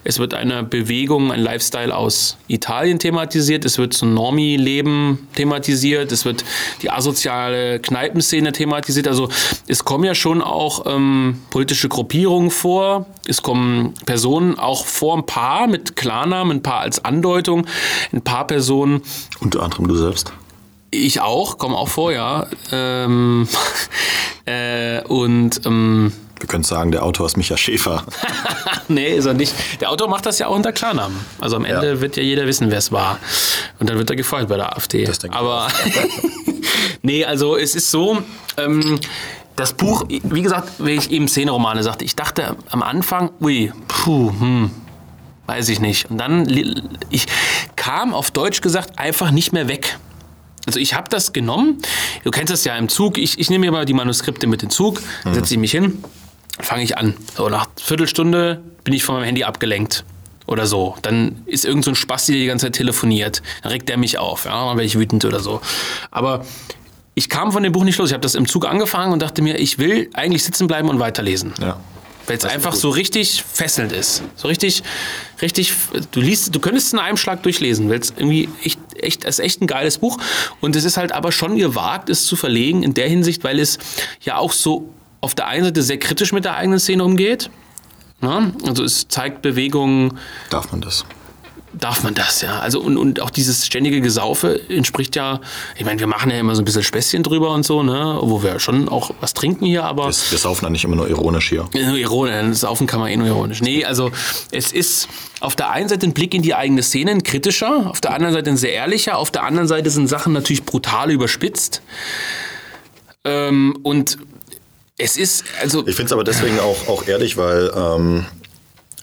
Es wird eine Bewegung, ein Lifestyle aus Italien thematisiert, es wird so ein Normie-Leben thematisiert, es wird die asoziale Kneipenszene thematisiert. Also es kommen ja schon auch ähm, politische Gruppierungen vor, es kommen Personen auch vor, ein paar mit Klarnamen, ein paar als Andeutung, ein paar Personen Unter anderem du selbst. ich auch, komme auch vor, ja. Ähm, äh, und ähm, Wir können sagen, der Autor ist Micha Schäfer. nee, ist er nicht. Der Autor macht das ja auch unter Klarnamen. Also am Ende Ja. wird ja jeder wissen, wer es war. Und dann wird er gefeuert bei der AfD. Das denke Aber nee, also es ist so. Ähm, das Buch, wie gesagt, wie ich eben Szeneromane sagte, ich dachte am Anfang, ui, puh, hm, weiß ich nicht. Und dann, ich kam auf Deutsch gesagt einfach nicht mehr weg. Also ich habe das genommen, du kennst das ja im Zug, ich, ich nehme mir mal die Manuskripte mit in den Zug, setze ich mich hin, fange ich an. So nach Viertelstunde bin ich von meinem Handy abgelenkt. oder so. Dann ist irgend so ein Spasti, der die ganze Zeit telefoniert. Dann regt der mich auf, ja, dann werde ich wütend oder so. Aber ich kam von dem Buch nicht los. Ich habe das im Zug angefangen und dachte mir, ich will eigentlich sitzen bleiben und weiterlesen. Ja. Weil es einfach so richtig fesselnd ist. So richtig, richtig, du liest, du könntest es in einem Schlag durchlesen, weil es irgendwie echt, echt, es ist echt ein geiles Buch. Und es ist halt aber schon gewagt, es zu verlegen in der Hinsicht, weil es ja auch so auf der einen Seite sehr kritisch mit der eigenen Szene umgeht. Ne? Also es zeigt Bewegungen, Darf man das? darf man das, ja. Also und, und auch dieses ständige Gesaufe entspricht ja, ich meine, wir machen ja immer so ein bisschen Späßchen drüber und so, ne, wo wir schon auch was trinken hier, aber Wir, wir saufen da nicht immer nur ironisch hier. nur ironisch, saufen kann man eh nur ironisch. Nee, also es ist auf der einen Seite ein Blick in die eigene Szene, ein kritischer, auf der anderen Seite ein sehr ehrlicher, auf der anderen Seite sind Sachen natürlich brutal überspitzt. Ähm, und es ist, also Ich finde es aber deswegen auch, auch ehrlich, weil ähm,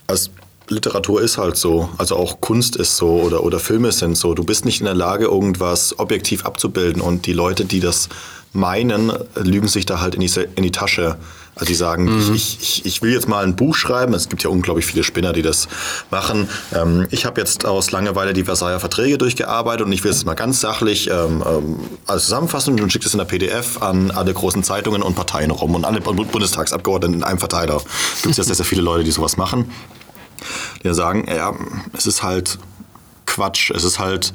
als Literatur ist halt so, also auch Kunst ist so oder, oder Filme sind so. Du bist nicht in der Lage, irgendwas objektiv abzubilden und die Leute, die das meinen, lügen sich da halt in die, in die Tasche. Also die sagen, ich, ich, ich will jetzt mal ein Buch schreiben. Es gibt ja unglaublich viele Spinner, die das machen. Ähm, ich habe jetzt aus Langeweile die Versailler Verträge durchgearbeitet und ich will es mal ganz sachlich ähm, ähm, alles zusammenfassen und schicke es in der PDF an alle großen Zeitungen und Parteien rum und alle Bu- Bundestagsabgeordneten in einem Verteiler. Es gibt ja sehr, sehr viele Leute, die sowas machen die sagen, ja, es ist halt Quatsch. Es ist halt,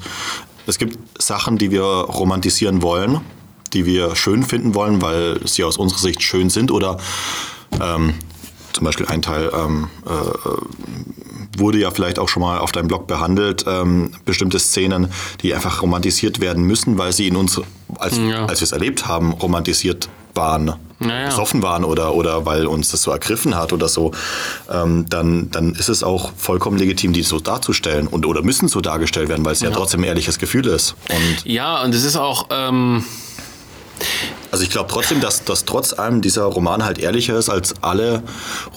es gibt Sachen, die wir romantisieren wollen, die wir schön finden wollen, weil sie aus unserer Sicht schön sind oder ähm, zum Beispiel ein Teil ähm, äh, wurde ja vielleicht auch schon mal auf deinem Blog behandelt, ähm, bestimmte Szenen, die einfach romantisiert werden müssen, weil sie in uns, als, Ja. als wir es erlebt haben, romantisiert waren, Ja, ja. besoffen waren oder, oder weil uns das so ergriffen hat oder so, ähm, dann, dann ist es auch vollkommen legitim, die so darzustellen und oder müssen so dargestellt werden, weil es ja. trotzdem ein ehrliches Gefühl ist. Und ja, und es ist auch, ähm, also ich glaube trotzdem, dass, dass trotz allem dieser Roman halt ehrlicher ist als alle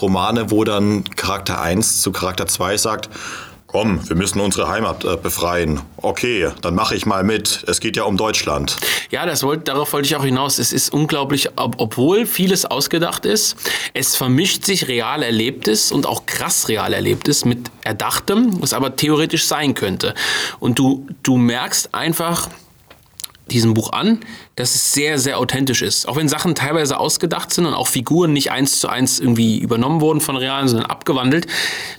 Romane, wo dann Charakter 1 zu Charakter 2 sagt, komm, wir müssen unsere Heimat äh, befreien. Okay, dann mache ich mal mit. Es geht ja um Deutschland. Ja, das wollt, darauf wollte ich auch hinaus. Es ist unglaublich, ob, obwohl vieles ausgedacht ist, es vermischt sich real Erlebtes und auch krass real Erlebtes mit Erdachtem, was aber theoretisch sein könnte. Und du, du merkst einfach diesem Buch an, dass es sehr, sehr authentisch ist. Auch wenn Sachen teilweise ausgedacht sind und auch Figuren nicht eins zu eins irgendwie übernommen wurden von realen, sondern abgewandelt.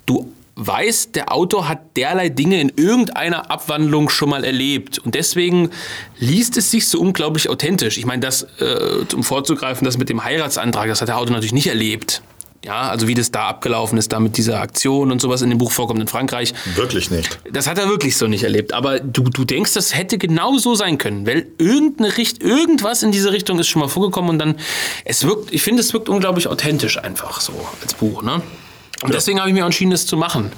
Du weißt, der Autor hat derlei Dinge in irgendeiner Abwandlung schon mal erlebt. Und deswegen liest es sich so unglaublich authentisch. Ich meine, das, äh, um vorzugreifen, das mit dem Heiratsantrag, das hat der Autor natürlich nicht erlebt. Ja, also wie das da abgelaufen ist, da mit dieser Aktion und sowas in dem Buch vorkommt in Frankreich. Wirklich nicht. Das hat er wirklich so nicht erlebt. Aber du, du denkst, das hätte genau so sein können, weil irgendeine Richt irgendwas in diese Richtung ist schon mal vorgekommen und dann, es wirkt, ich finde, es wirkt unglaublich authentisch einfach so als Buch, ne? Und deswegen habe ich mir entschieden, das zu machen.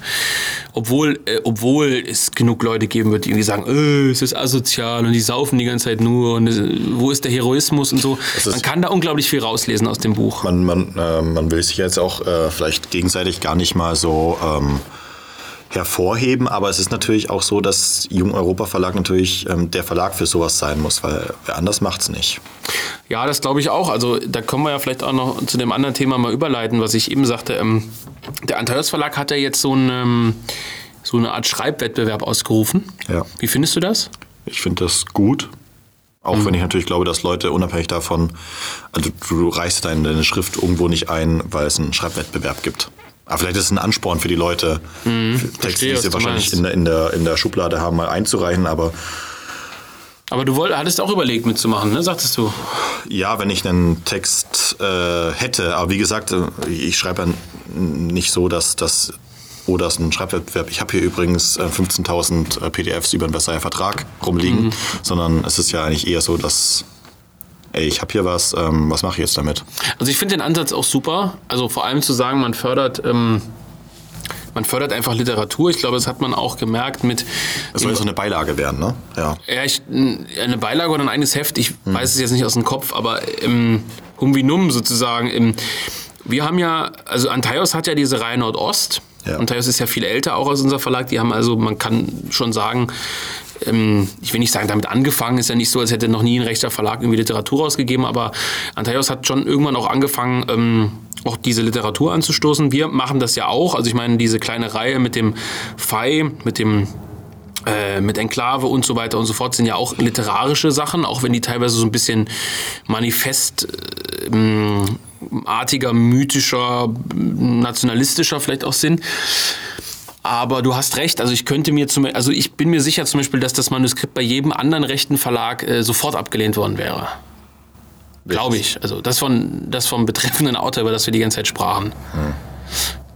Obwohl, äh, obwohl es genug Leute geben wird, die irgendwie sagen, äh, es ist asozial und die saufen die ganze Zeit nur und äh, wo ist der Heroismus und so. Es Man kann da unglaublich viel rauslesen aus dem Buch. Man, man, äh, man will sich jetzt auch äh, vielleicht gegenseitig gar nicht mal so ähm, hervorheben, aber es ist natürlich auch so, dass Jung Europa Verlag natürlich ähm, der Verlag für sowas sein muss, weil wer anders macht's nicht. Ja, das glaube ich auch. Also da können wir ja vielleicht auch noch zu dem anderen Thema mal überleiten, was ich eben sagte. Ähm, der Antaios Verlag hat ja jetzt so, ein, ähm, so eine Art Schreibwettbewerb ausgerufen. Ja. Wie findest du das? Ich finde das gut. Auch wenn ich natürlich glaube, dass Leute unabhängig davon, also du reichst deine, deine Schrift irgendwo nicht ein, weil es einen Schreibwettbewerb gibt. Aber vielleicht ist es ein Ansporn für die Leute, Texte, Mhm. verstehe, die sie wahrscheinlich in der, in, der, in der Schublade haben, mal einzureichen. Aber Aber du woll, hattest auch überlegt mitzumachen, ne? sagtest du? ja, wenn ich einen Text äh, hätte, aber wie gesagt, äh, ich schreibe ja nicht so, dass das oder ist ein Schreibwettbewerb. Ich habe hier übrigens äh, 15.000 äh, PDFs über den Versailler Vertrag rumliegen, sondern es ist ja eigentlich eher so, dass ey, ich habe hier was, ähm, was mache ich jetzt damit? Also ich finde den Ansatz auch super. Also vor allem zu sagen, man fördert, ähm, man fördert einfach Literatur. Ich glaube, das hat man auch gemerkt mit Das soll so eine Beilage werden, ne? Ja. Ja, ich, eine Beilage oder ein eigenes Heft, ich weiß es jetzt nicht aus dem Kopf, aber im Hum wie Num sozusagen. Im, wir haben ja, also Antaios hat ja diese Reihe Nordost. Ja. Antaios ist ja viel älter auch als unser Verlag. Die haben also, man kann schon sagen, ähm, ich will nicht sagen, damit angefangen, ist ja nicht so, als hätte noch nie ein rechter Verlag irgendwie Literatur ausgegeben, aber Antaios hat schon irgendwann auch angefangen, ähm, auch diese Literatur anzustoßen. Wir machen das ja auch. Also ich meine, diese kleine Reihe mit dem Fei, mit dem äh, mit Enklave und so weiter und so fort sind ja auch literarische Sachen, auch wenn die teilweise so ein bisschen manifestartiger, äh, mythischer, nationalistischer vielleicht auch sind. Aber du hast recht, also ich könnte mir zum also ich bin mir sicher zum Beispiel, dass das Manuskript bei jedem anderen rechten Verlag äh, sofort abgelehnt worden wäre. Glaube ich. Also das von das vom betreffenden Autor, über das wir die ganze Zeit sprachen. Hm.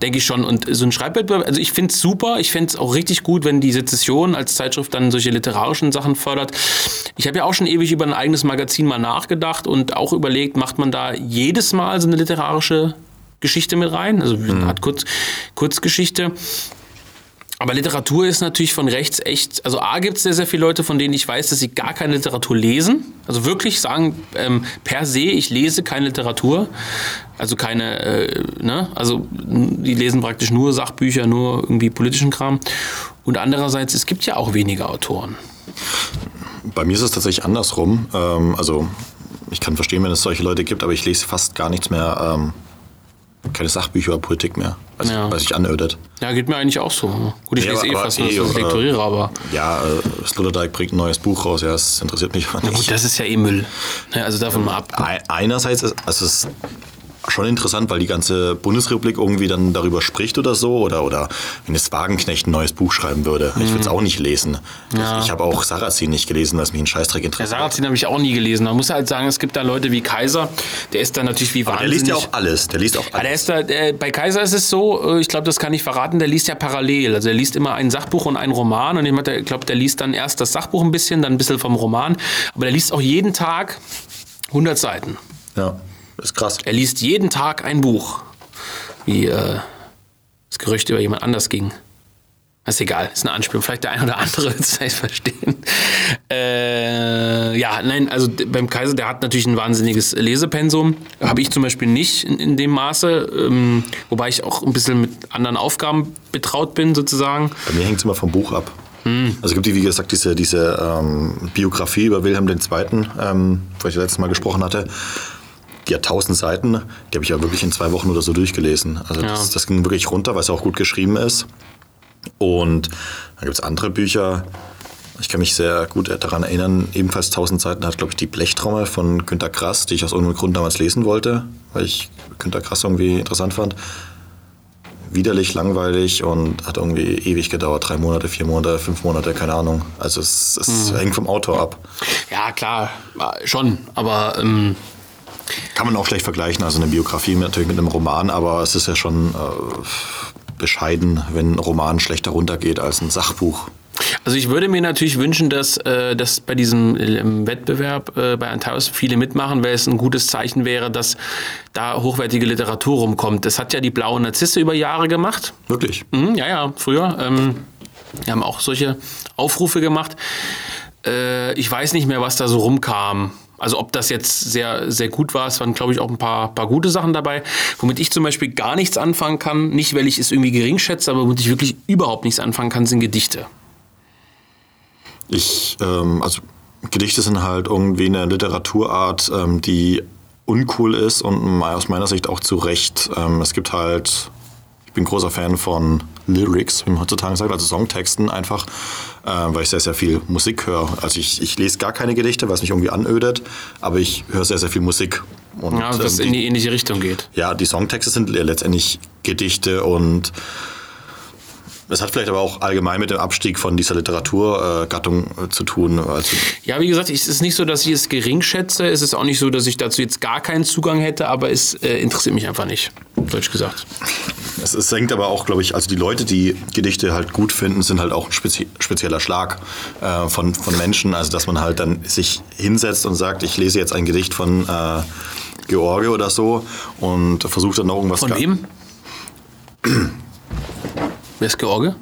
Denke ich schon. Und so ein Schreibwettbewerb, also ich finde es super. Ich fände es auch richtig gut, wenn die Sezession als Zeitschrift dann solche literarischen Sachen fördert. Ich habe ja auch schon ewig über ein eigenes Magazin mal nachgedacht und auch überlegt, macht man da jedes Mal so eine literarische Geschichte mit rein? Also eine Art Kurz, Kurzgeschichte. Aber Literatur ist natürlich von rechts echt. Also A gibt es sehr, sehr viele Leute, von denen ich weiß, dass sie gar keine Literatur lesen. Also wirklich sagen ähm, per se, ich lese keine Literatur. Also keine, äh, ne? Also die lesen praktisch nur Sachbücher, nur irgendwie politischen Kram. Und andererseits, es gibt ja auch weniger Autoren. Bei mir ist es tatsächlich andersrum. Ähm, also ich kann verstehen, wenn es solche Leute gibt, aber ich lese fast gar nichts mehr. Ähm keine Sachbücher über Politik mehr, was, ja. was sich anödet. Ja, geht mir eigentlich auch so. Gut, ich ja, lese eh fast nur, eh, ich lektoriere, aber... Ja, äh, Sloterdijk bringt ein neues Buch raus, ja, das interessiert mich aber nicht. Na gut, das ist ja eh Müll. Ja, also davon mal ab. Einerseits, ist, also es schon interessant, weil die ganze Bundesrepublik irgendwie dann darüber spricht oder so. Oder, oder wenn jetzt Wagenknecht ein neues Buch schreiben würde. Mhm. Ich würde es auch nicht lesen. Ja. Ich, ich habe auch Sarrazin nicht gelesen, was mich ein Scheißdreck interessiert. Ja, Sarrazin habe ich auch nie gelesen. Man muss halt sagen, es gibt da Leute wie Kaiser, der ist da natürlich wie wahnsinnig. der liest ja auch alles. Der liest auch alles. der ist da, der, bei Kaiser ist es so, äh, ich glaube, das kann ich verraten, der liest ja parallel. Also er liest immer ein Sachbuch und einen Roman. Und ich glaube, der liest dann erst das Sachbuch ein bisschen, dann ein bisschen vom Roman. Aber der liest auch jeden Tag 100 Seiten. Ja. Das ist krass. Er liest jeden Tag ein Buch, wie äh, das Gerücht über jemand anders ging. ist egal, ist eine Anspielung. Vielleicht der ein oder andere wird es vielleicht verstehen. Äh, ja, nein, also beim Kaiser, der hat natürlich ein wahnsinniges Lesepensum. Habe ich zum Beispiel nicht in, in dem Maße, ähm, wobei ich auch ein bisschen mit anderen Aufgaben betraut bin, sozusagen. Bei mir hängt es immer vom Buch ab. Hm. Also es gibt, wie gesagt, diese, diese ähm, Biografie über Wilhelm II., ähm, wo ich letztes Mal gesprochen hatte die hat tausend Seiten, die habe ich ja wirklich in zwei Wochen oder so durchgelesen. Also ja. das, das, ging wirklich runter, weil es auch gut geschrieben ist. Und dann gibt es andere Bücher. Ich kann mich sehr gut daran erinnern, ebenfalls tausend Seiten hat, glaube ich, die Blechtrommel von Günter Grass, die ich aus irgendeinem Grund damals lesen wollte, weil ich Günter Grass irgendwie interessant fand. Widerlich, langweilig und hat irgendwie ewig gedauert. Drei Monate, vier Monate, fünf Monate, keine Ahnung. Also es, es mhm. hängt vom Autor ab. Ja, klar, schon. Aber ähm, kann man auch schlecht vergleichen, also eine Biografie natürlich mit einem Roman, aber es ist ja schon äh, bescheiden, wenn ein Roman schlechter runtergeht als ein Sachbuch. Also ich würde mir natürlich wünschen, dass, äh, dass bei diesem äh, Wettbewerb äh, bei Antares viele mitmachen, weil es ein gutes Zeichen wäre, dass da hochwertige Literatur rumkommt. Das hat ja die Blaue Narzisse über Jahre gemacht. Wirklich? Mhm, ja, ja, früher. Ähm, wir haben auch solche Aufrufe gemacht. Äh, ich weiß nicht mehr, was da so rumkam. Also ob das jetzt sehr, sehr gut war, es waren, glaube ich, auch ein paar, paar gute Sachen dabei. Womit ich zum Beispiel gar nichts anfangen kann, nicht weil ich es irgendwie gering schätze, aber womit ich wirklich überhaupt nichts anfangen kann, sind Gedichte. Ich, ähm, also Gedichte sind halt irgendwie eine Literaturart, ähm, die uncool ist und aus meiner Sicht auch zu Recht. Ähm, es gibt halt ich bin großer Fan von Lyrics, wie man heutzutage sagt, also Songtexten einfach, äh, weil ich sehr, sehr viel Musik höre. Also ich, ich lese gar keine Gedichte, was mich irgendwie anödet, aber ich höre sehr, sehr viel Musik. Und, ja, was ähm, die, in die ähnliche Richtung geht. Ja, die Songtexte sind letztendlich Gedichte und das hat vielleicht aber auch allgemein mit dem Abstieg von dieser Literaturgattung äh, zu tun. Also ja, wie gesagt, es ist nicht so, dass ich es gering schätze. Es ist auch nicht so, dass ich dazu jetzt gar keinen Zugang hätte, aber es äh, interessiert mich einfach nicht, deutsch gesagt. Es, es hängt aber auch, glaube ich, also die Leute, die Gedichte halt gut finden, sind halt auch ein spezi spezieller Schlag äh, von, von Menschen. Also, dass man halt dann sich hinsetzt und sagt, ich lese jetzt ein Gedicht von äh, George oder so und versucht dann noch irgendwas... Von wem? Wer ist George?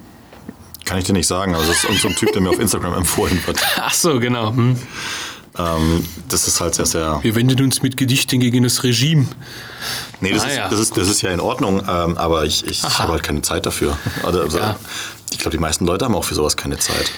Kann ich dir nicht sagen, aber das ist so ein Typ, der mir auf Instagram empfohlen wird. Ach so, genau. Hm. Ähm, das ist halt sehr, sehr. Wir wenden uns mit Gedichten gegen das Regime. Nee, das, ah, ist, ja. das, ist, das ist ja in Ordnung, ähm, aber ich, ich habe halt keine Zeit dafür. Also, also ja. Ich glaube, die meisten Leute haben auch für sowas keine Zeit.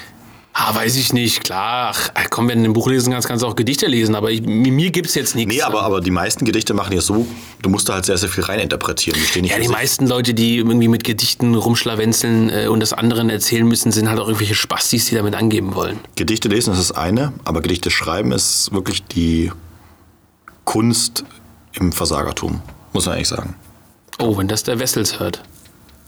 Ah, weiß ich nicht, klar. Ach, komm, wenn du ein Buch lesen kannst, kannst du auch Gedichte lesen, aber ich, mir gibt es jetzt nichts. Nee, aber, aber die meisten Gedichte machen ja so, du musst da halt sehr, sehr viel reininterpretieren. Die Ja, die sich. meisten Leute, die irgendwie mit Gedichten rumschlawenzeln äh, und das anderen erzählen müssen, sind halt auch irgendwelche Spastis, die damit angeben wollen. Gedichte lesen ist das eine, aber Gedichte schreiben ist wirklich die Kunst im Versagertum, muss man eigentlich sagen. Oh, wenn das der Wessels hört.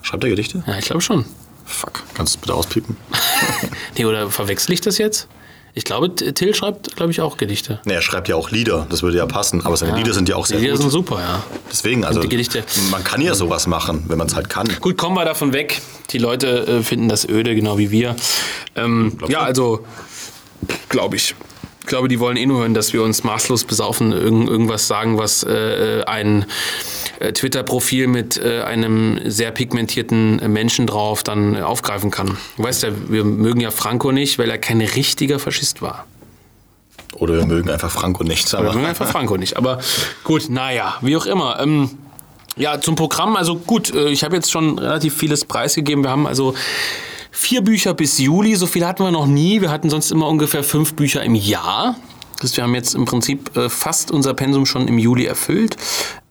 Schreibt er Gedichte? Ja, ich glaube schon. Fuck, kannst du es bitte auspiepen? Nee, oder verwechsel ich das jetzt? Ich glaube, Till schreibt, glaube ich, auch Gedichte. Nee, er schreibt ja auch Lieder, das würde ja passen, aber seine Lieder sind ja auch sehr Die Lieder gut. sind super, ja. Deswegen, also Gedichte- man kann ja sowas machen, wenn man es halt kann. Gut, kommen wir davon weg. Die Leute äh, finden das öde, genau wie wir. Ähm, ja, also, glaube ich. Ich glaube, die wollen eh nur hören, dass wir uns maßlos besaufen, irgend, irgendwas sagen, was äh, ein äh, Twitter-Profil mit äh, einem sehr pigmentierten äh, Menschen drauf dann äh, aufgreifen kann. Du weißt ja, wir mögen ja Franco nicht, weil er kein richtiger Faschist war. Oder wir mögen einfach Franco nicht. Wir Aber mögen einfach Franco nicht. Aber gut, naja, wie auch immer. Ähm, ja, zum Programm, also gut, äh, ich habe jetzt schon relativ vieles preisgegeben. Wir haben also vier Bücher bis Juli, so viel hatten wir noch nie. Wir hatten sonst immer ungefähr fünf Bücher im Jahr. Das heißt, wir haben jetzt im Prinzip äh, fast unser Pensum schon im Juli erfüllt.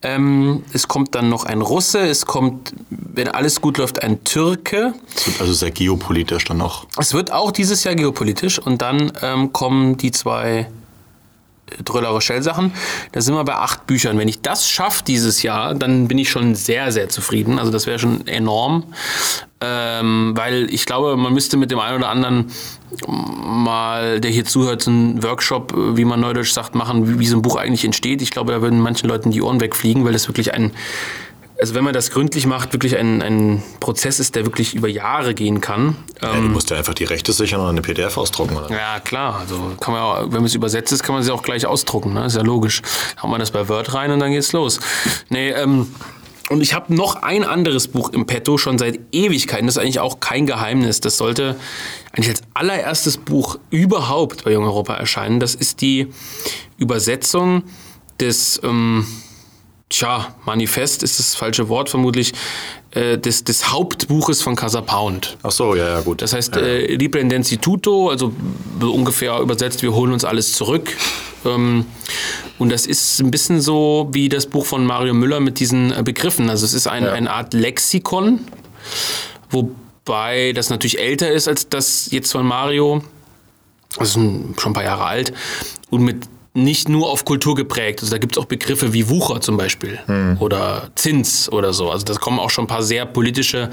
Ähm, es kommt dann noch ein Russe, es kommt, wenn alles gut läuft, ein Türke. es wird also sehr geopolitisch dann noch. Es wird auch dieses Jahr geopolitisch und dann ähm, kommen die zwei Dröller Rochelle-Sachen. Da sind wir bei acht Büchern. Wenn ich das schaffe dieses Jahr, dann bin ich schon sehr, sehr zufrieden. Also das wäre schon enorm. Ähm, weil ich glaube, man müsste mit dem einen oder anderen mal, der hier zuhört, so einen Workshop, wie man neudeutsch sagt, machen, wie, wie so ein Buch eigentlich entsteht. Ich glaube, da würden manchen Leuten die Ohren wegfliegen, weil das wirklich ein also wenn man das gründlich macht, wirklich ein, ein Prozess ist, der wirklich über Jahre gehen kann. Ja, du musst ja einfach die Rechte sichern und eine PDF ausdrucken. Oder? Ja, klar. Also kann man auch, wenn man es übersetzt ist, kann man sie auch gleich ausdrucken. Ne? Ist ja logisch. Haut man das bei Word rein und dann geht's los. Nee, ähm, und ich habe noch ein anderes Buch im Petto, schon seit Ewigkeiten. Das ist eigentlich auch kein Geheimnis. Das sollte eigentlich als allererstes Buch überhaupt bei Jung Europa erscheinen. Das ist die Übersetzung des, ähm, tja, Manifest ist das falsche Wort vermutlich, äh, des, des Hauptbuches von Casa Pound. Ach so, ja, ja, gut. Das heißt, äh, Riprendencituto, also so ungefähr übersetzt, wir holen uns alles zurück. Ähm, und das ist ein bisschen so wie das Buch von Mario Müller mit diesen äh, Begriffen. Also es ist ein, Ja. eine Art Lexikon, wobei das natürlich älter ist als das jetzt von Mario. Das ist ein, schon ein paar Jahre alt. Und mit nicht nur auf Kultur geprägt. Also da gibt es auch Begriffe wie Wucher zum Beispiel oder Zins oder so. Also da kommen auch schon ein paar sehr politische,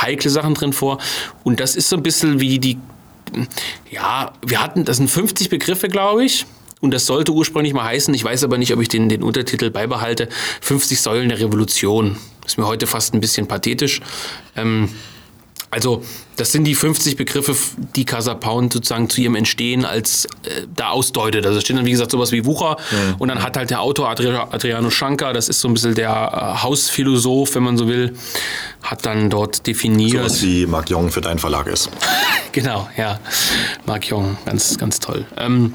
heikle Sachen drin vor. Und das ist so ein bisschen wie die, ja, wir hatten, das sind 50 Begriffe, glaube ich. Und das sollte ursprünglich mal heißen, ich weiß aber nicht, ob ich den, den Untertitel beibehalte, 50 Säulen der Revolution. Ist mir heute fast ein bisschen pathetisch. Ähm, also, das sind die 50 Begriffe, die Casa Pound sozusagen zu ihrem Entstehen als äh, da ausdeutet. Also, da steht dann, wie gesagt, sowas wie Wucher. Und dann hat halt der Autor Adri Adriano Schanka, das ist so ein bisschen der äh, Hausphilosoph, wenn man so will, hat dann dort definiert. Was wie Marc Jong für deinen Verlag ist. Genau, ja. Mark Jong, ganz, ganz toll. Ähm,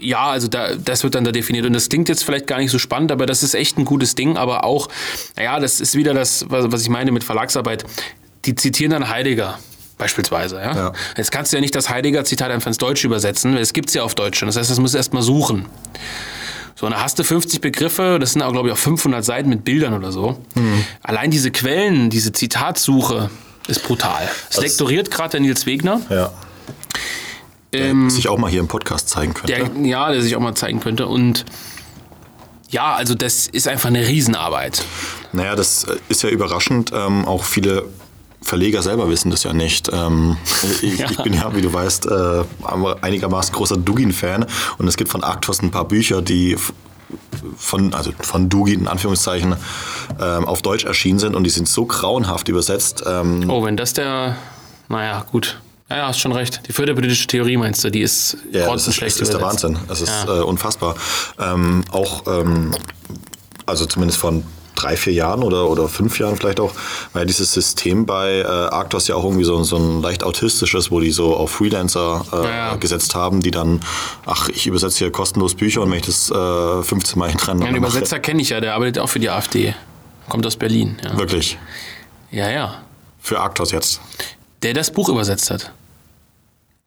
ja, also da, das wird dann da definiert. Und das klingt jetzt vielleicht gar nicht so spannend, aber das ist echt ein gutes Ding. Aber auch, naja, das ist wieder das, was, was ich meine mit Verlagsarbeit. Die zitieren dann Heidegger. Beispielsweise, ja? Ja. Jetzt kannst du ja nicht das Heidegger-Zitat einfach ins Deutsche übersetzen, weil es gibt es ja auf Deutsch schon. Das heißt, das musst du erst mal suchen. So, und da hast du 50 Begriffe, das sind auch, glaube ich, auch 500 Seiten mit Bildern oder so. Allein diese Quellen, diese Zitatsuche ist brutal. Es lektoriert gerade der Nils Wegner. Ja. Der sich auch mal hier im Podcast zeigen könnte. Der, ja, der sich auch mal zeigen könnte. Und ja, also das ist einfach eine Riesenarbeit. Naja, das äh, ist ja überraschend. Ähm, auch viele Verleger selber wissen das ja nicht. Ähm, ich, Ja. ich bin ja, wie du weißt, äh, einigermaßen großer Dugin-Fan und es gibt von Actos ein paar Bücher, die von, also von Dugin in Anführungszeichen ähm, auf Deutsch erschienen sind und die sind so grauenhaft übersetzt. Ähm, Oh, wenn das der. Naja, gut. Ja, ja, hast schon recht. Die förderpolitische Theorie meinst du, die ist Ja, das ist, grottenschlecht das ist der. Wahnsinn. Das ist Ja. äh, unfassbar. Ähm, auch, ähm, also zumindest von drei, vier Jahren oder, oder fünf Jahren vielleicht auch, ja dieses System bei äh, Arctos ja auch irgendwie so, so ein leicht autistisches, wo die so auf Freelancer äh, Ja, gesetzt haben, die dann, ach, ich übersetze hier kostenlos Bücher und wenn ich das äh, 15 Mal hintereinander Ja, den Übersetzer kenne ich ja, der arbeitet auch für die AfD. Kommt aus Berlin. Ja, Wirklich. ja. ja. Für Arctos jetzt. Der das Buch übersetzt hat.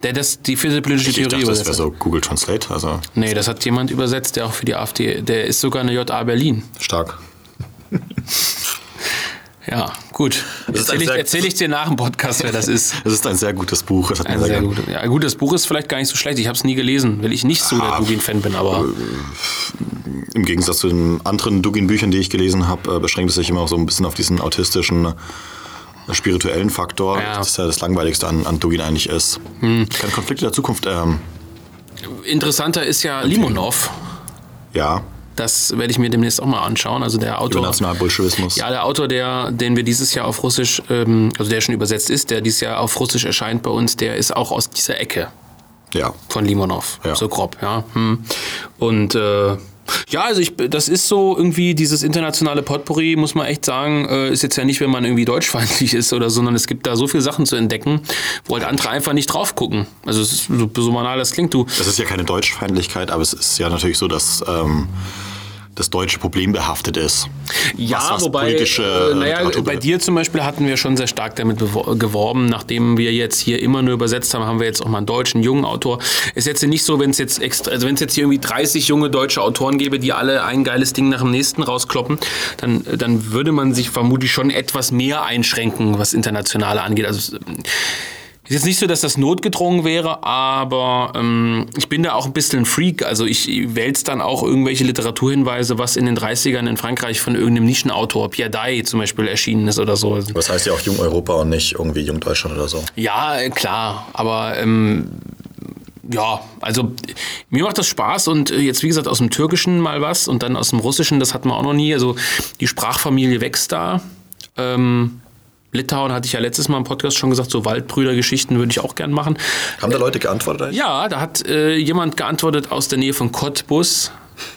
Der das, die Ich Theorie dachte, das übersetzt. wäre hat. so Google Translate, also Nee, das hat jemand übersetzt, der auch für die AfD, der ist sogar eine JA Berlin. stark. Ja, gut. Erzähle ich, erzähl ich dir nach dem Podcast, wer das ist. Es ist ein sehr gutes Buch. Das Ein sehr gut. Ja, gut, das Buch ist vielleicht gar nicht so schlecht. Ich habe es nie gelesen, weil ich nicht so der Ah, Dugin-Fan bin, aber Im Gegensatz zu den anderen Dugin-Büchern, die ich gelesen habe, äh, beschränkt es sich immer auch so ein bisschen auf diesen autistischen, äh, spirituellen Faktor. Ja. Das ist ja das Langweiligste an, an Dugin eigentlich ist. Keine Konflikte der Zukunft. Ähm, interessanter ist ja Limonov. ja, Das werde ich mir demnächst auch mal anschauen. Also der Autor. Nationalbolschewismus. Ja, der Autor, der, den wir dieses Jahr auf Russisch, ähm, also der schon übersetzt ist, der dieses Jahr auf Russisch erscheint bei uns, der ist auch aus dieser Ecke ja. von Limonov, Ja. so grob, ja. Hm. Und äh, ja, also ich, das ist so irgendwie dieses internationale Potpourri, muss man echt sagen, äh, ist jetzt ja nicht, wenn man irgendwie deutschfeindlich ist oder so, sondern es gibt da so viele Sachen zu entdecken, wo halt andere einfach nicht drauf gucken. Also es ist so, so banal das klingt, du. Das ist ja keine Deutschfeindlichkeit, aber es ist ja natürlich so, dass ähm, das deutsche Problem behaftet ist. Ja, was, was wobei, äh, naja, Literatur bei dir zum Beispiel hatten wir schon sehr stark damit geworben, nachdem wir jetzt hier immer nur übersetzt haben, haben wir jetzt auch mal einen deutschen jungen Autor. Ist jetzt nicht so, wenn es jetzt extra, also wenn es jetzt hier irgendwie 30 junge deutsche Autoren gäbe, die alle ein geiles Ding nach dem nächsten rauskloppen, dann, dann würde man sich vermutlich schon etwas mehr einschränken, was internationale angeht. Also ist jetzt nicht so, dass das notgedrungen wäre, aber ähm, ich bin da auch ein bisschen ein Freak. Also ich wälze dann auch irgendwelche Literaturhinweise, was in den 30ern in Frankreich von irgendeinem Nischenautor, Pierre Daye zum Beispiel, erschienen ist oder so. Das heißt ja auch Jung Europa und nicht irgendwie Jung Deutschland oder so. Ja, äh, klar, aber ähm, ja, also mir macht das Spaß und äh, jetzt wie gesagt aus dem Türkischen mal was und dann aus dem Russischen, das hatten wir auch noch nie. Also die Sprachfamilie wächst da. Ähm, Litauen hatte ich ja letztes Mal im Podcast schon gesagt, so Waldbrüder-Geschichten würde ich auch gern machen. Haben da Leute geantwortet eigentlich? Ja, da hat äh, jemand geantwortet aus der Nähe von Cottbus,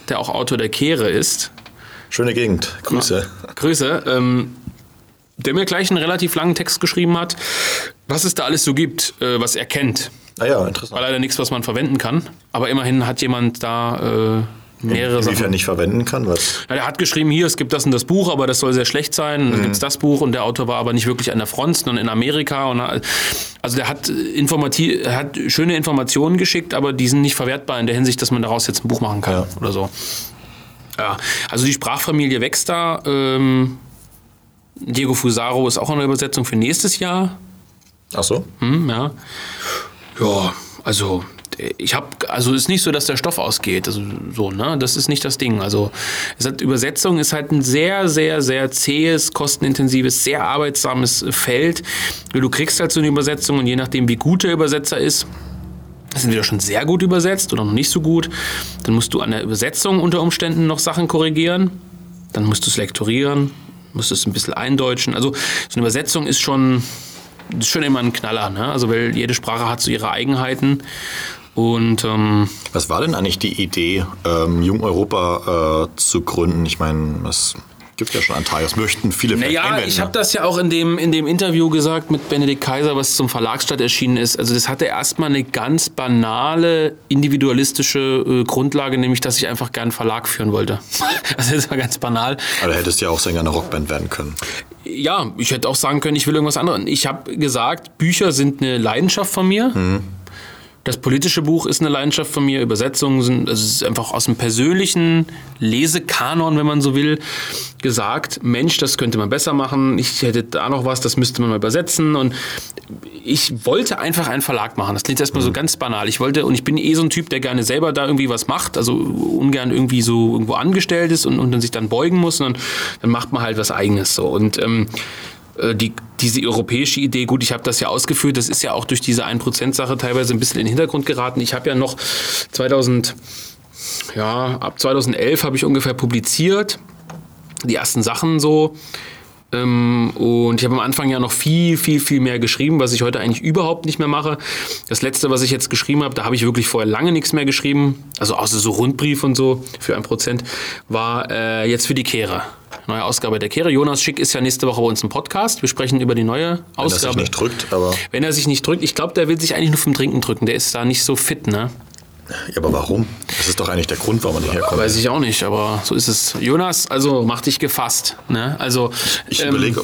der auch Autor der Kehre ist. Schöne Gegend. Grüße. Grüße. Ähm, der mir gleich einen relativ langen Text geschrieben hat, was es da alles so gibt, äh, was er kennt. Ah ja, War interessant. leider nichts, was man verwenden kann. Aber immerhin hat jemand da äh, mehrere Sachen. nicht verwenden kann, was? Ja, der hat geschrieben, hier, es gibt das und das Buch, aber das soll sehr schlecht sein. Und dann gibt es das Buch und der Autor war aber nicht wirklich an der Front, sondern in Amerika. Und, also der hat, informativ, er hat schöne Informationen geschickt, aber die sind nicht verwertbar in der Hinsicht, dass man daraus jetzt ein Buch machen kann Ja. oder so. Ja, also die Sprachfamilie wächst da. Ähm, Diego Fusaro ist auch in der Übersetzung für nächstes Jahr. Ach so? Hm, ja. Ja, also ich habe, also ist nicht so, dass der Stoff ausgeht. Also so, ne? Das ist nicht das Ding. Also es hat, Übersetzung ist halt ein sehr, sehr, sehr zähes, kostenintensives, sehr arbeitsames Feld. Du kriegst halt so eine Übersetzung und je nachdem, wie gut der Übersetzer ist, das sind wieder schon sehr gut übersetzt oder noch nicht so gut. Dann musst du an der Übersetzung unter Umständen noch Sachen korrigieren. Dann musst du es lektorieren, musst es ein bisschen eindeutschen. Also so eine Übersetzung ist schon, ist schon immer ein Knaller, ne? Also weil jede Sprache hat so ihre Eigenheiten. Und ähm, Was war denn eigentlich die Idee, ähm, Jung Europa äh, zu gründen? Ich meine, es gibt ja schon einen Teil, das möchten viele Naja, einwenden. ich habe das ja auch in dem, in dem Interview gesagt mit Benedikt Kaiser, was zum Verlagsstadt erschienen ist. Also das hatte erstmal eine ganz banale, individualistische äh, Grundlage, nämlich dass ich einfach gern einen Verlag führen wollte. Also das war ganz banal. Aber da hättest du ja auch Sänger einer Rockband werden können. Ja, ich hätte auch sagen können, ich will irgendwas anderes. Ich habe gesagt, Bücher sind eine Leidenschaft von mir. Das politische Buch ist eine Leidenschaft von mir. Übersetzungen sind, also es ist einfach aus dem persönlichen Lesekanon, wenn man so will, gesagt, Mensch, das könnte man besser machen. Ich hätte da noch was, das müsste man mal übersetzen. Und ich wollte einfach einen Verlag machen. Das klingt erstmal so ganz banal. Ich wollte, und ich bin eh so ein Typ, der gerne selber da irgendwie was macht, also ungern irgendwie so irgendwo angestellt ist und, und dann sich dann beugen muss, sondern dann macht man halt was Eigenes so. Und ähm, äh, die, diese europäische Idee, gut, ich habe das ja ausgeführt, das ist ja auch durch diese 1%-Sache teilweise ein bisschen in den Hintergrund geraten. Ich habe ja noch 2000, ja, ab 2011 habe ich ungefähr publiziert, die ersten Sachen so. Ähm, und ich habe am Anfang ja noch viel, viel, viel mehr geschrieben, was ich heute eigentlich überhaupt nicht mehr mache. Das letzte, was ich jetzt geschrieben habe, da habe ich wirklich vorher lange nichts mehr geschrieben, also außer so Rundbrief und so für ein Prozent, war äh, jetzt für die Kehre. Neue Ausgabe der Kehre. Jonas Schick ist ja nächste Woche bei uns im Podcast. Wir sprechen über die neue Wenn das Ausgabe. sich nicht drückt, aber. Wenn er sich nicht drückt, ich glaube, der will sich eigentlich nur vom Trinken drücken. Der ist da nicht so fit, ne? Ja, aber warum? Das ist doch eigentlich der Grund, warum man hierher kommt. Weiß ich auch nicht, aber so ist es. Jonas, also mach dich gefasst. Ne? Also, Ich ähm, überlege.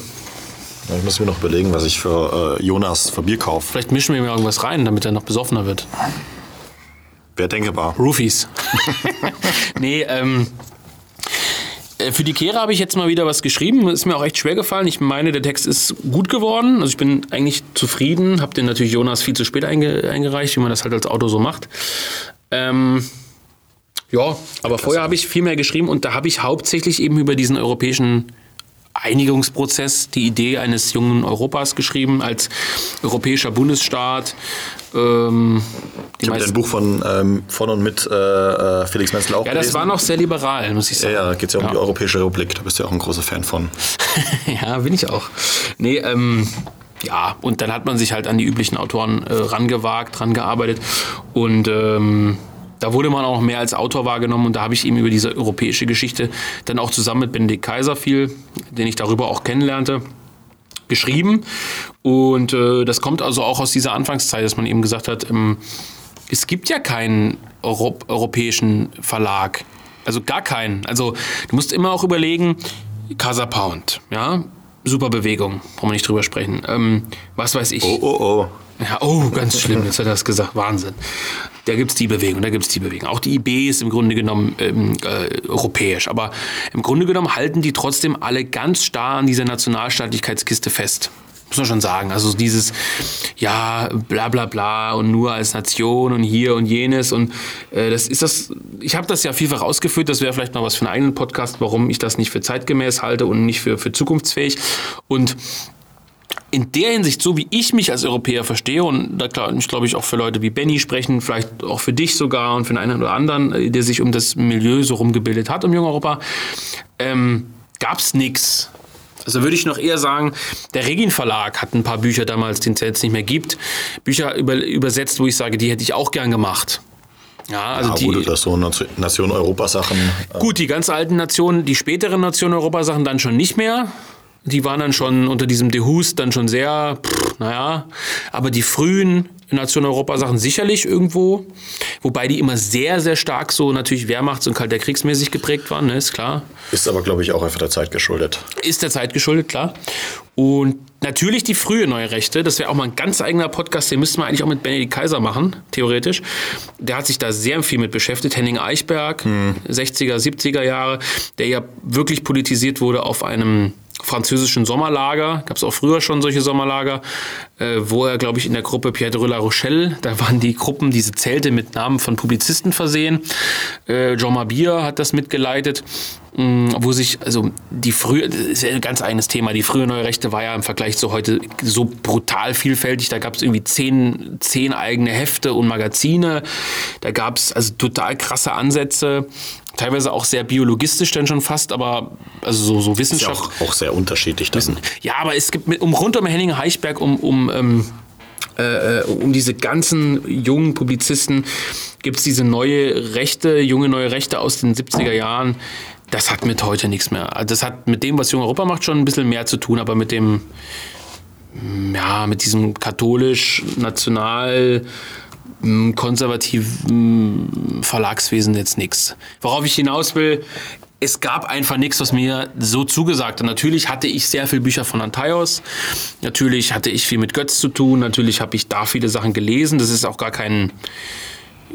Ich muss mir noch überlegen, was ich für äh, Jonas für Bier kaufe. Vielleicht mischen wir ihm irgendwas rein, damit er noch besoffener wird. Wäre denkbar. Roofies. nee, ähm. äh, Für die Kehre habe ich jetzt mal wieder was geschrieben. Ist mir auch echt schwer gefallen. Ich meine, der Text ist gut geworden. Also ich bin eigentlich zufrieden. Habe den natürlich Jonas viel zu spät einge eingereicht, wie man das halt als Auto so macht. Ähm, ja, aber vorher habe ich viel mehr geschrieben und da habe ich hauptsächlich eben über diesen europäischen Einigungsprozess, die Idee eines jungen Europas geschrieben, als europäischer Bundesstaat. Ähm, Ich habe dein Buch von, ähm, von und mit äh, äh, Felix Menzel auch ja, das gelesen. war noch sehr liberal, muss ich ja, sagen. ja, da geht es ja um Ja. die Europäische Republik. Da bist du ja auch ein großer Fan von. ja, bin ich auch. Nee, ähm, ja, und dann hat man sich halt an die üblichen Autoren äh, rangewagt, rangearbeitet. Und ähm, da wurde man auch mehr als Autor wahrgenommen. Und da habe ich eben über diese europäische Geschichte dann auch zusammen mit Benedikt Kaiser viel, den ich darüber auch kennenlernte, geschrieben. Und äh, das kommt also auch aus dieser Anfangszeit, dass man eben gesagt hat, ähm, es gibt ja keinen Euro europäischen Verlag. Also gar keinen. Also du musst immer auch überlegen, Casa Pound, ja, super Bewegung, brauchen wir nicht drüber sprechen. Ähm, was weiß ich. Oh, oh, oh. Ja, oh, ganz schlimm, jetzt hat er das gesagt, Wahnsinn. Da gibt es die Bewegung, da gibt es die Bewegung. Auch die IB ist im Grunde genommen ähm, äh, europäisch, aber im Grunde genommen halten die trotzdem alle ganz starr an dieser Nationalstaatlichkeitskiste fest. Muss man schon sagen. Also dieses, ja, bla bla bla und nur als Nation und hier und jenes und äh, das ist das, ich habe das ja vielfach ausgeführt, das wäre vielleicht mal was für einen eigenen Podcast, warum ich das nicht für zeitgemäß halte und nicht für, für zukunftsfähig. Und in der Hinsicht, so wie ich mich als Europäer verstehe, und da klar, ich glaube ich auch für Leute wie Benny sprechen, vielleicht auch für dich sogar und für den einen oder anderen, äh, der sich um das Milieu so rumgebildet hat, um Jung Europa, ähm, gab es nichts. Also würde ich noch eher sagen, der Regin Verlag hat ein paar Bücher damals, den es jetzt nicht mehr gibt, Bücher über, übersetzt, wo ich sage, die hätte ich auch gern gemacht. Ja, also Ah, die, gut, das so Nation- Nation-Europa-Sachen. äh, Gut, die ganz alten Nationen, die späteren Nationen-Europa-Sachen dann schon nicht mehr. Die waren dann schon unter diesem Dehus dann schon sehr, pff, naja. Aber die frühen Nationen-Europa-Sachen sicherlich irgendwo. Wobei die immer sehr, sehr stark so natürlich Wehrmachts- und Kalter Kriegsmäßig geprägt waren, ne, ist klar. Ist aber, glaube ich, auch einfach der Zeit geschuldet. Ist der Zeit geschuldet, klar. Und natürlich die frühe Neue Rechte, das wäre auch mal ein ganz eigener Podcast, den müssten wir eigentlich auch mit Benedikt Kaiser machen, theoretisch. Der hat sich da sehr viel mit beschäftigt. Henning Eichberg, 60er, 70er Jahre, der ja wirklich politisiert wurde auf einem französischen Sommerlager, gab es auch früher schon solche Sommerlager, äh, wo er, glaube ich, in der Gruppe Pierre de La Rochelle, da waren die Gruppen, diese Zelte mit Namen von Publizisten versehen. Äh, Jean Mabir hat das mitgeleitet, mh, wo sich, also die frühe, das ist ja ein ganz eigenes Thema, die frühe Neue Rechte war ja im Vergleich zu heute so brutal vielfältig, da gab es irgendwie zehn, zehn eigene Hefte und Magazine, da gab es also total krasse Ansätze, teilweise auch sehr biologistisch dann schon fast, aber also so, so Ist ja Wissenschaft. auch, auch sehr unterschiedlich. Dann. Ja, aber es gibt mit, um rund um Henning Heichberg, um, um, ähm, äh, um diese ganzen jungen Publizisten, gibt es diese neue Rechte, junge neue Rechte aus den 70er Jahren. Das hat mit heute nichts mehr. Also das hat mit dem, was Junge Europa macht, schon ein bisschen mehr zu tun, aber mit dem, ja, mit diesem katholisch, national, mm, konservativen Verlagswesen jetzt nichts. Worauf ich hinaus will, es gab einfach nichts, was mir so zugesagt hat. Natürlich hatte ich sehr viele Bücher von Antaios. Natürlich hatte ich viel mit Götz zu tun. Natürlich habe ich da viele Sachen gelesen. Das ist auch gar kein,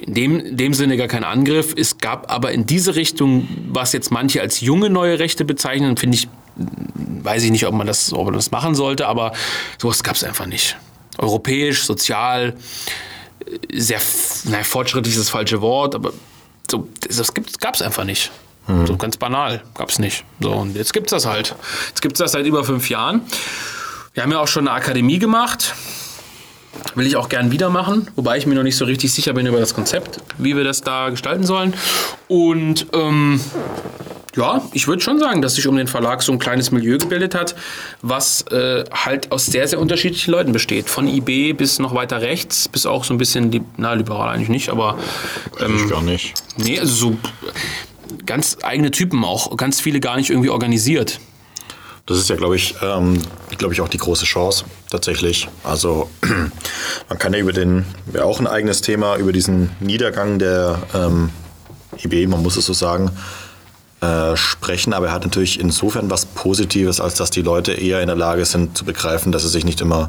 in dem, in dem Sinne gar kein Angriff. Es gab aber in diese Richtung, was jetzt manche als junge neue Rechte bezeichnen, finde ich, weiß ich nicht, ob man das, ob man das machen sollte, aber sowas gab es einfach nicht. Europäisch, sozial, sehr, naja, fortschrittlich ist das falsche Wort, aber so, das gab es einfach nicht. So ganz banal, gab es nicht. So, und jetzt gibt es das halt. Jetzt gibt es das seit über fünf Jahren. Wir haben ja auch schon eine Akademie gemacht. Will ich auch gern wieder machen, wobei ich mir noch nicht so richtig sicher bin über das Konzept, wie wir das da gestalten sollen. Und ähm, ja, ich würde schon sagen, dass sich um den Verlag so ein kleines Milieu gebildet hat, was äh, halt aus sehr, sehr unterschiedlichen Leuten besteht. Von IB bis noch weiter rechts, bis auch so ein bisschen, li na, liberal eigentlich nicht, aber ähm, Ich gar nicht. nee, also so ganz eigene Typen auch, ganz viele gar nicht irgendwie organisiert. Das ist ja, glaube ich, ähm, glaube ich, auch die große Chance tatsächlich. Also man kann ja über den, wäre auch ein eigenes Thema, über diesen Niedergang der ähm, IB, man muss es so sagen, äh, sprechen, aber er hat natürlich insofern was Positives, als dass die Leute eher in der Lage sind zu begreifen, dass sie sich nicht immer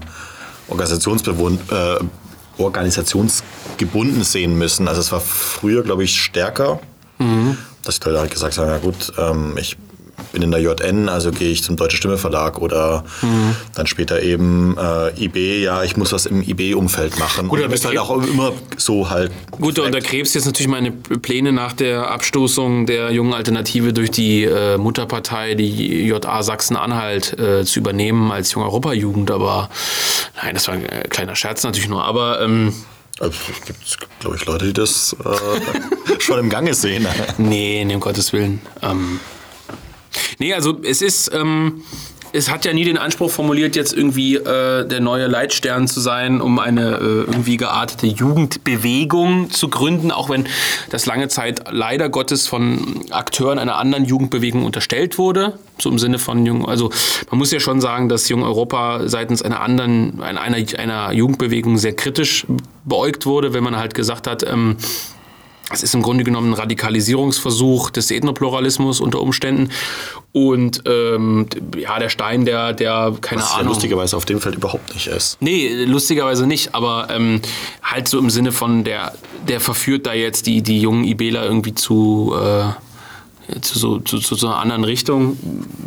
äh, organisationsgebunden sehen müssen. Also es war früher, glaube ich, stärker, mhm. dass die Leute halt gesagt haben, ja gut, ähm, ich bin in der JN, also gehe ich zum Deutsche Stimme Verlag oder mhm. dann später eben äh, IB, ja, ich muss was im IB-Umfeld machen. Gut, und bist halt auch immer so halt. Gut, und unter Krebs jetzt natürlich meine Pläne nach der Abstoßung der jungen Alternative durch die äh, Mutterpartei, die JA Sachsen-Anhalt, äh, zu übernehmen als junge Europajugend, aber nein, das war ein äh, kleiner Scherz natürlich nur, aber ähm, also, es gibt, glaube ich, Leute, die das äh, schon im Gange sehen. nee, nee, um Gottes Willen. Ähm, Nee, also es ist, ähm, es hat ja nie den Anspruch formuliert, jetzt irgendwie äh, der neue Leitstern zu sein, um eine äh, irgendwie geartete Jugendbewegung zu gründen, auch wenn das lange Zeit leider Gottes von Akteuren einer anderen Jugendbewegung unterstellt wurde. So im Sinne von Jung, also man muss ja schon sagen, dass Jung Europa seitens einer anderen, einer, einer Jugendbewegung sehr kritisch beäugt wurde, wenn man halt gesagt hat, ähm, es ist im Grunde genommen ein Radikalisierungsversuch des Ethnopluralismus unter Umständen. Und ähm, ja, der Stein, der, der keine Was Ahnung. Ja lustigerweise auf dem Feld überhaupt nicht ist. Nee, lustigerweise nicht, aber ähm, halt so im Sinne von, der, der verführt da jetzt die, die jungen Ibeler irgendwie zu. Äh, zu so, zu, zu so einer anderen Richtung,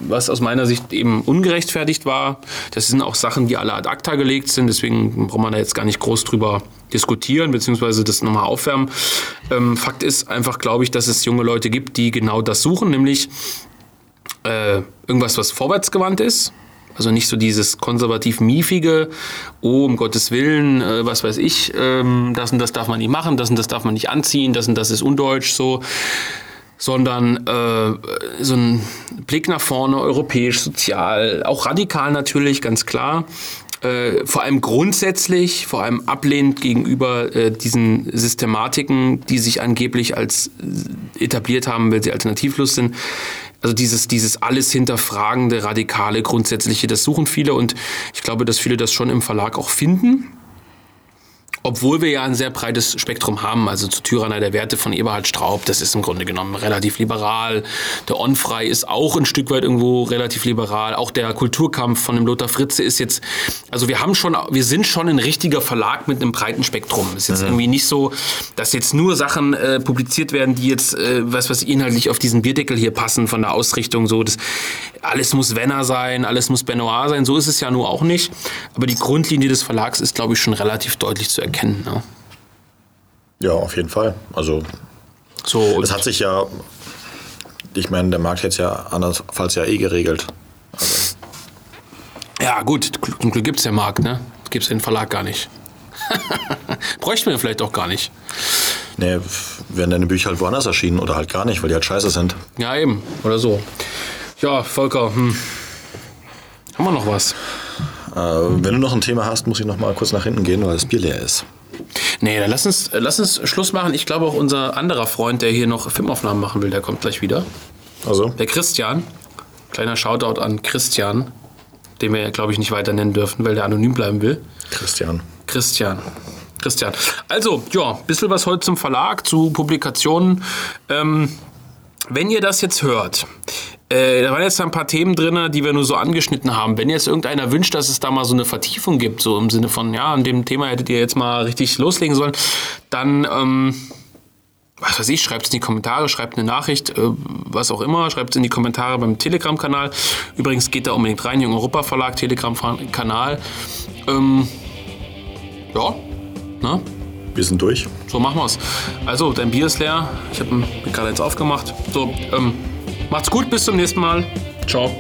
was aus meiner Sicht eben ungerechtfertigt war. Das sind auch Sachen, die alle ad acta gelegt sind, deswegen braucht man da jetzt gar nicht groß drüber diskutieren, beziehungsweise das nochmal aufwärmen. Ähm, Fakt ist einfach, glaube ich, dass es junge Leute gibt, die genau das suchen, nämlich äh, irgendwas, was vorwärtsgewandt ist. Also nicht so dieses konservativ miefige, oh, um Gottes Willen, äh, was weiß ich, ähm, das und das darf man nicht machen, das und das darf man nicht anziehen, das und das ist undeutsch, so sondern äh, so ein Blick nach vorne, europäisch, sozial, auch radikal natürlich, ganz klar. Äh, vor allem grundsätzlich, vor allem ablehnend gegenüber äh, diesen Systematiken, die sich angeblich als äh, etabliert haben, weil sie alternativlos sind. Also dieses, dieses alles hinterfragende, radikale, grundsätzliche, das suchen viele und ich glaube, dass viele das schon im Verlag auch finden obwohl wir ja ein sehr breites Spektrum haben. Also zu Tyranner der Werte von Eberhard Straub, das ist im Grunde genommen relativ liberal. Der Onfrei ist auch ein Stück weit irgendwo relativ liberal. Auch der Kulturkampf von dem Lothar Fritze ist jetzt, also wir haben schon, wir sind schon ein richtiger Verlag mit einem breiten Spektrum. Es ist jetzt mhm. irgendwie nicht so, dass jetzt nur Sachen äh, publiziert werden, die jetzt, äh, was was inhaltlich auf diesen Bierdeckel hier passen von der Ausrichtung. So, das, alles muss Wenner sein, alles muss Benoit sein. So ist es ja nur auch nicht. Aber die Grundlinie des Verlags ist, glaube ich, schon relativ deutlich zu erkennen erkennen. Ne? Ja, auf jeden Fall. Also so, es hat sich ja, ich meine, der Markt hätte es ja andernfalls ja eh geregelt. Also. Ja, gut, zum Glück gibt es den Markt, ne? Gibt es den Verlag gar nicht. Bräuchten wir vielleicht auch gar nicht. Nee, werden deine Bücher halt woanders erschienen oder halt gar nicht, weil die halt scheiße sind. Ja, eben. Oder so. Ja, Volker, hm. haben wir noch was? Äh, wenn du noch ein Thema hast, muss ich noch mal kurz nach hinten gehen, weil das Bier leer ist. Nee, dann lass uns, lass uns Schluss machen. Ich glaube auch unser anderer Freund, der hier noch Filmaufnahmen machen will, der kommt gleich wieder. Also? Der Christian. Kleiner Shoutout an Christian, den wir glaube ich, nicht weiter nennen dürfen, weil der anonym bleiben will. Christian. Christian. Christian. Also, ja, ein bisschen was heute zum Verlag, zu Publikationen. Ähm, wenn ihr das jetzt hört, äh, da waren jetzt ein paar Themen drin, die wir nur so angeschnitten haben. Wenn jetzt irgendeiner wünscht, dass es da mal so eine Vertiefung gibt, so im Sinne von, ja, an dem Thema hättet ihr jetzt mal richtig loslegen sollen, dann, ähm, was weiß ich, schreibt es in die Kommentare, schreibt eine Nachricht, äh, was auch immer, schreibt es in die Kommentare beim Telegram-Kanal. Übrigens geht da unbedingt rein, Jung Europa Verlag, Telegram-Kanal. Ähm, ja, ne? Wir sind durch. So machen wir's. Also, dein Bier ist leer. Ich habe ihn gerade jetzt aufgemacht. So, ähm, Macht's gut, bis zum nächsten Mal. Ciao.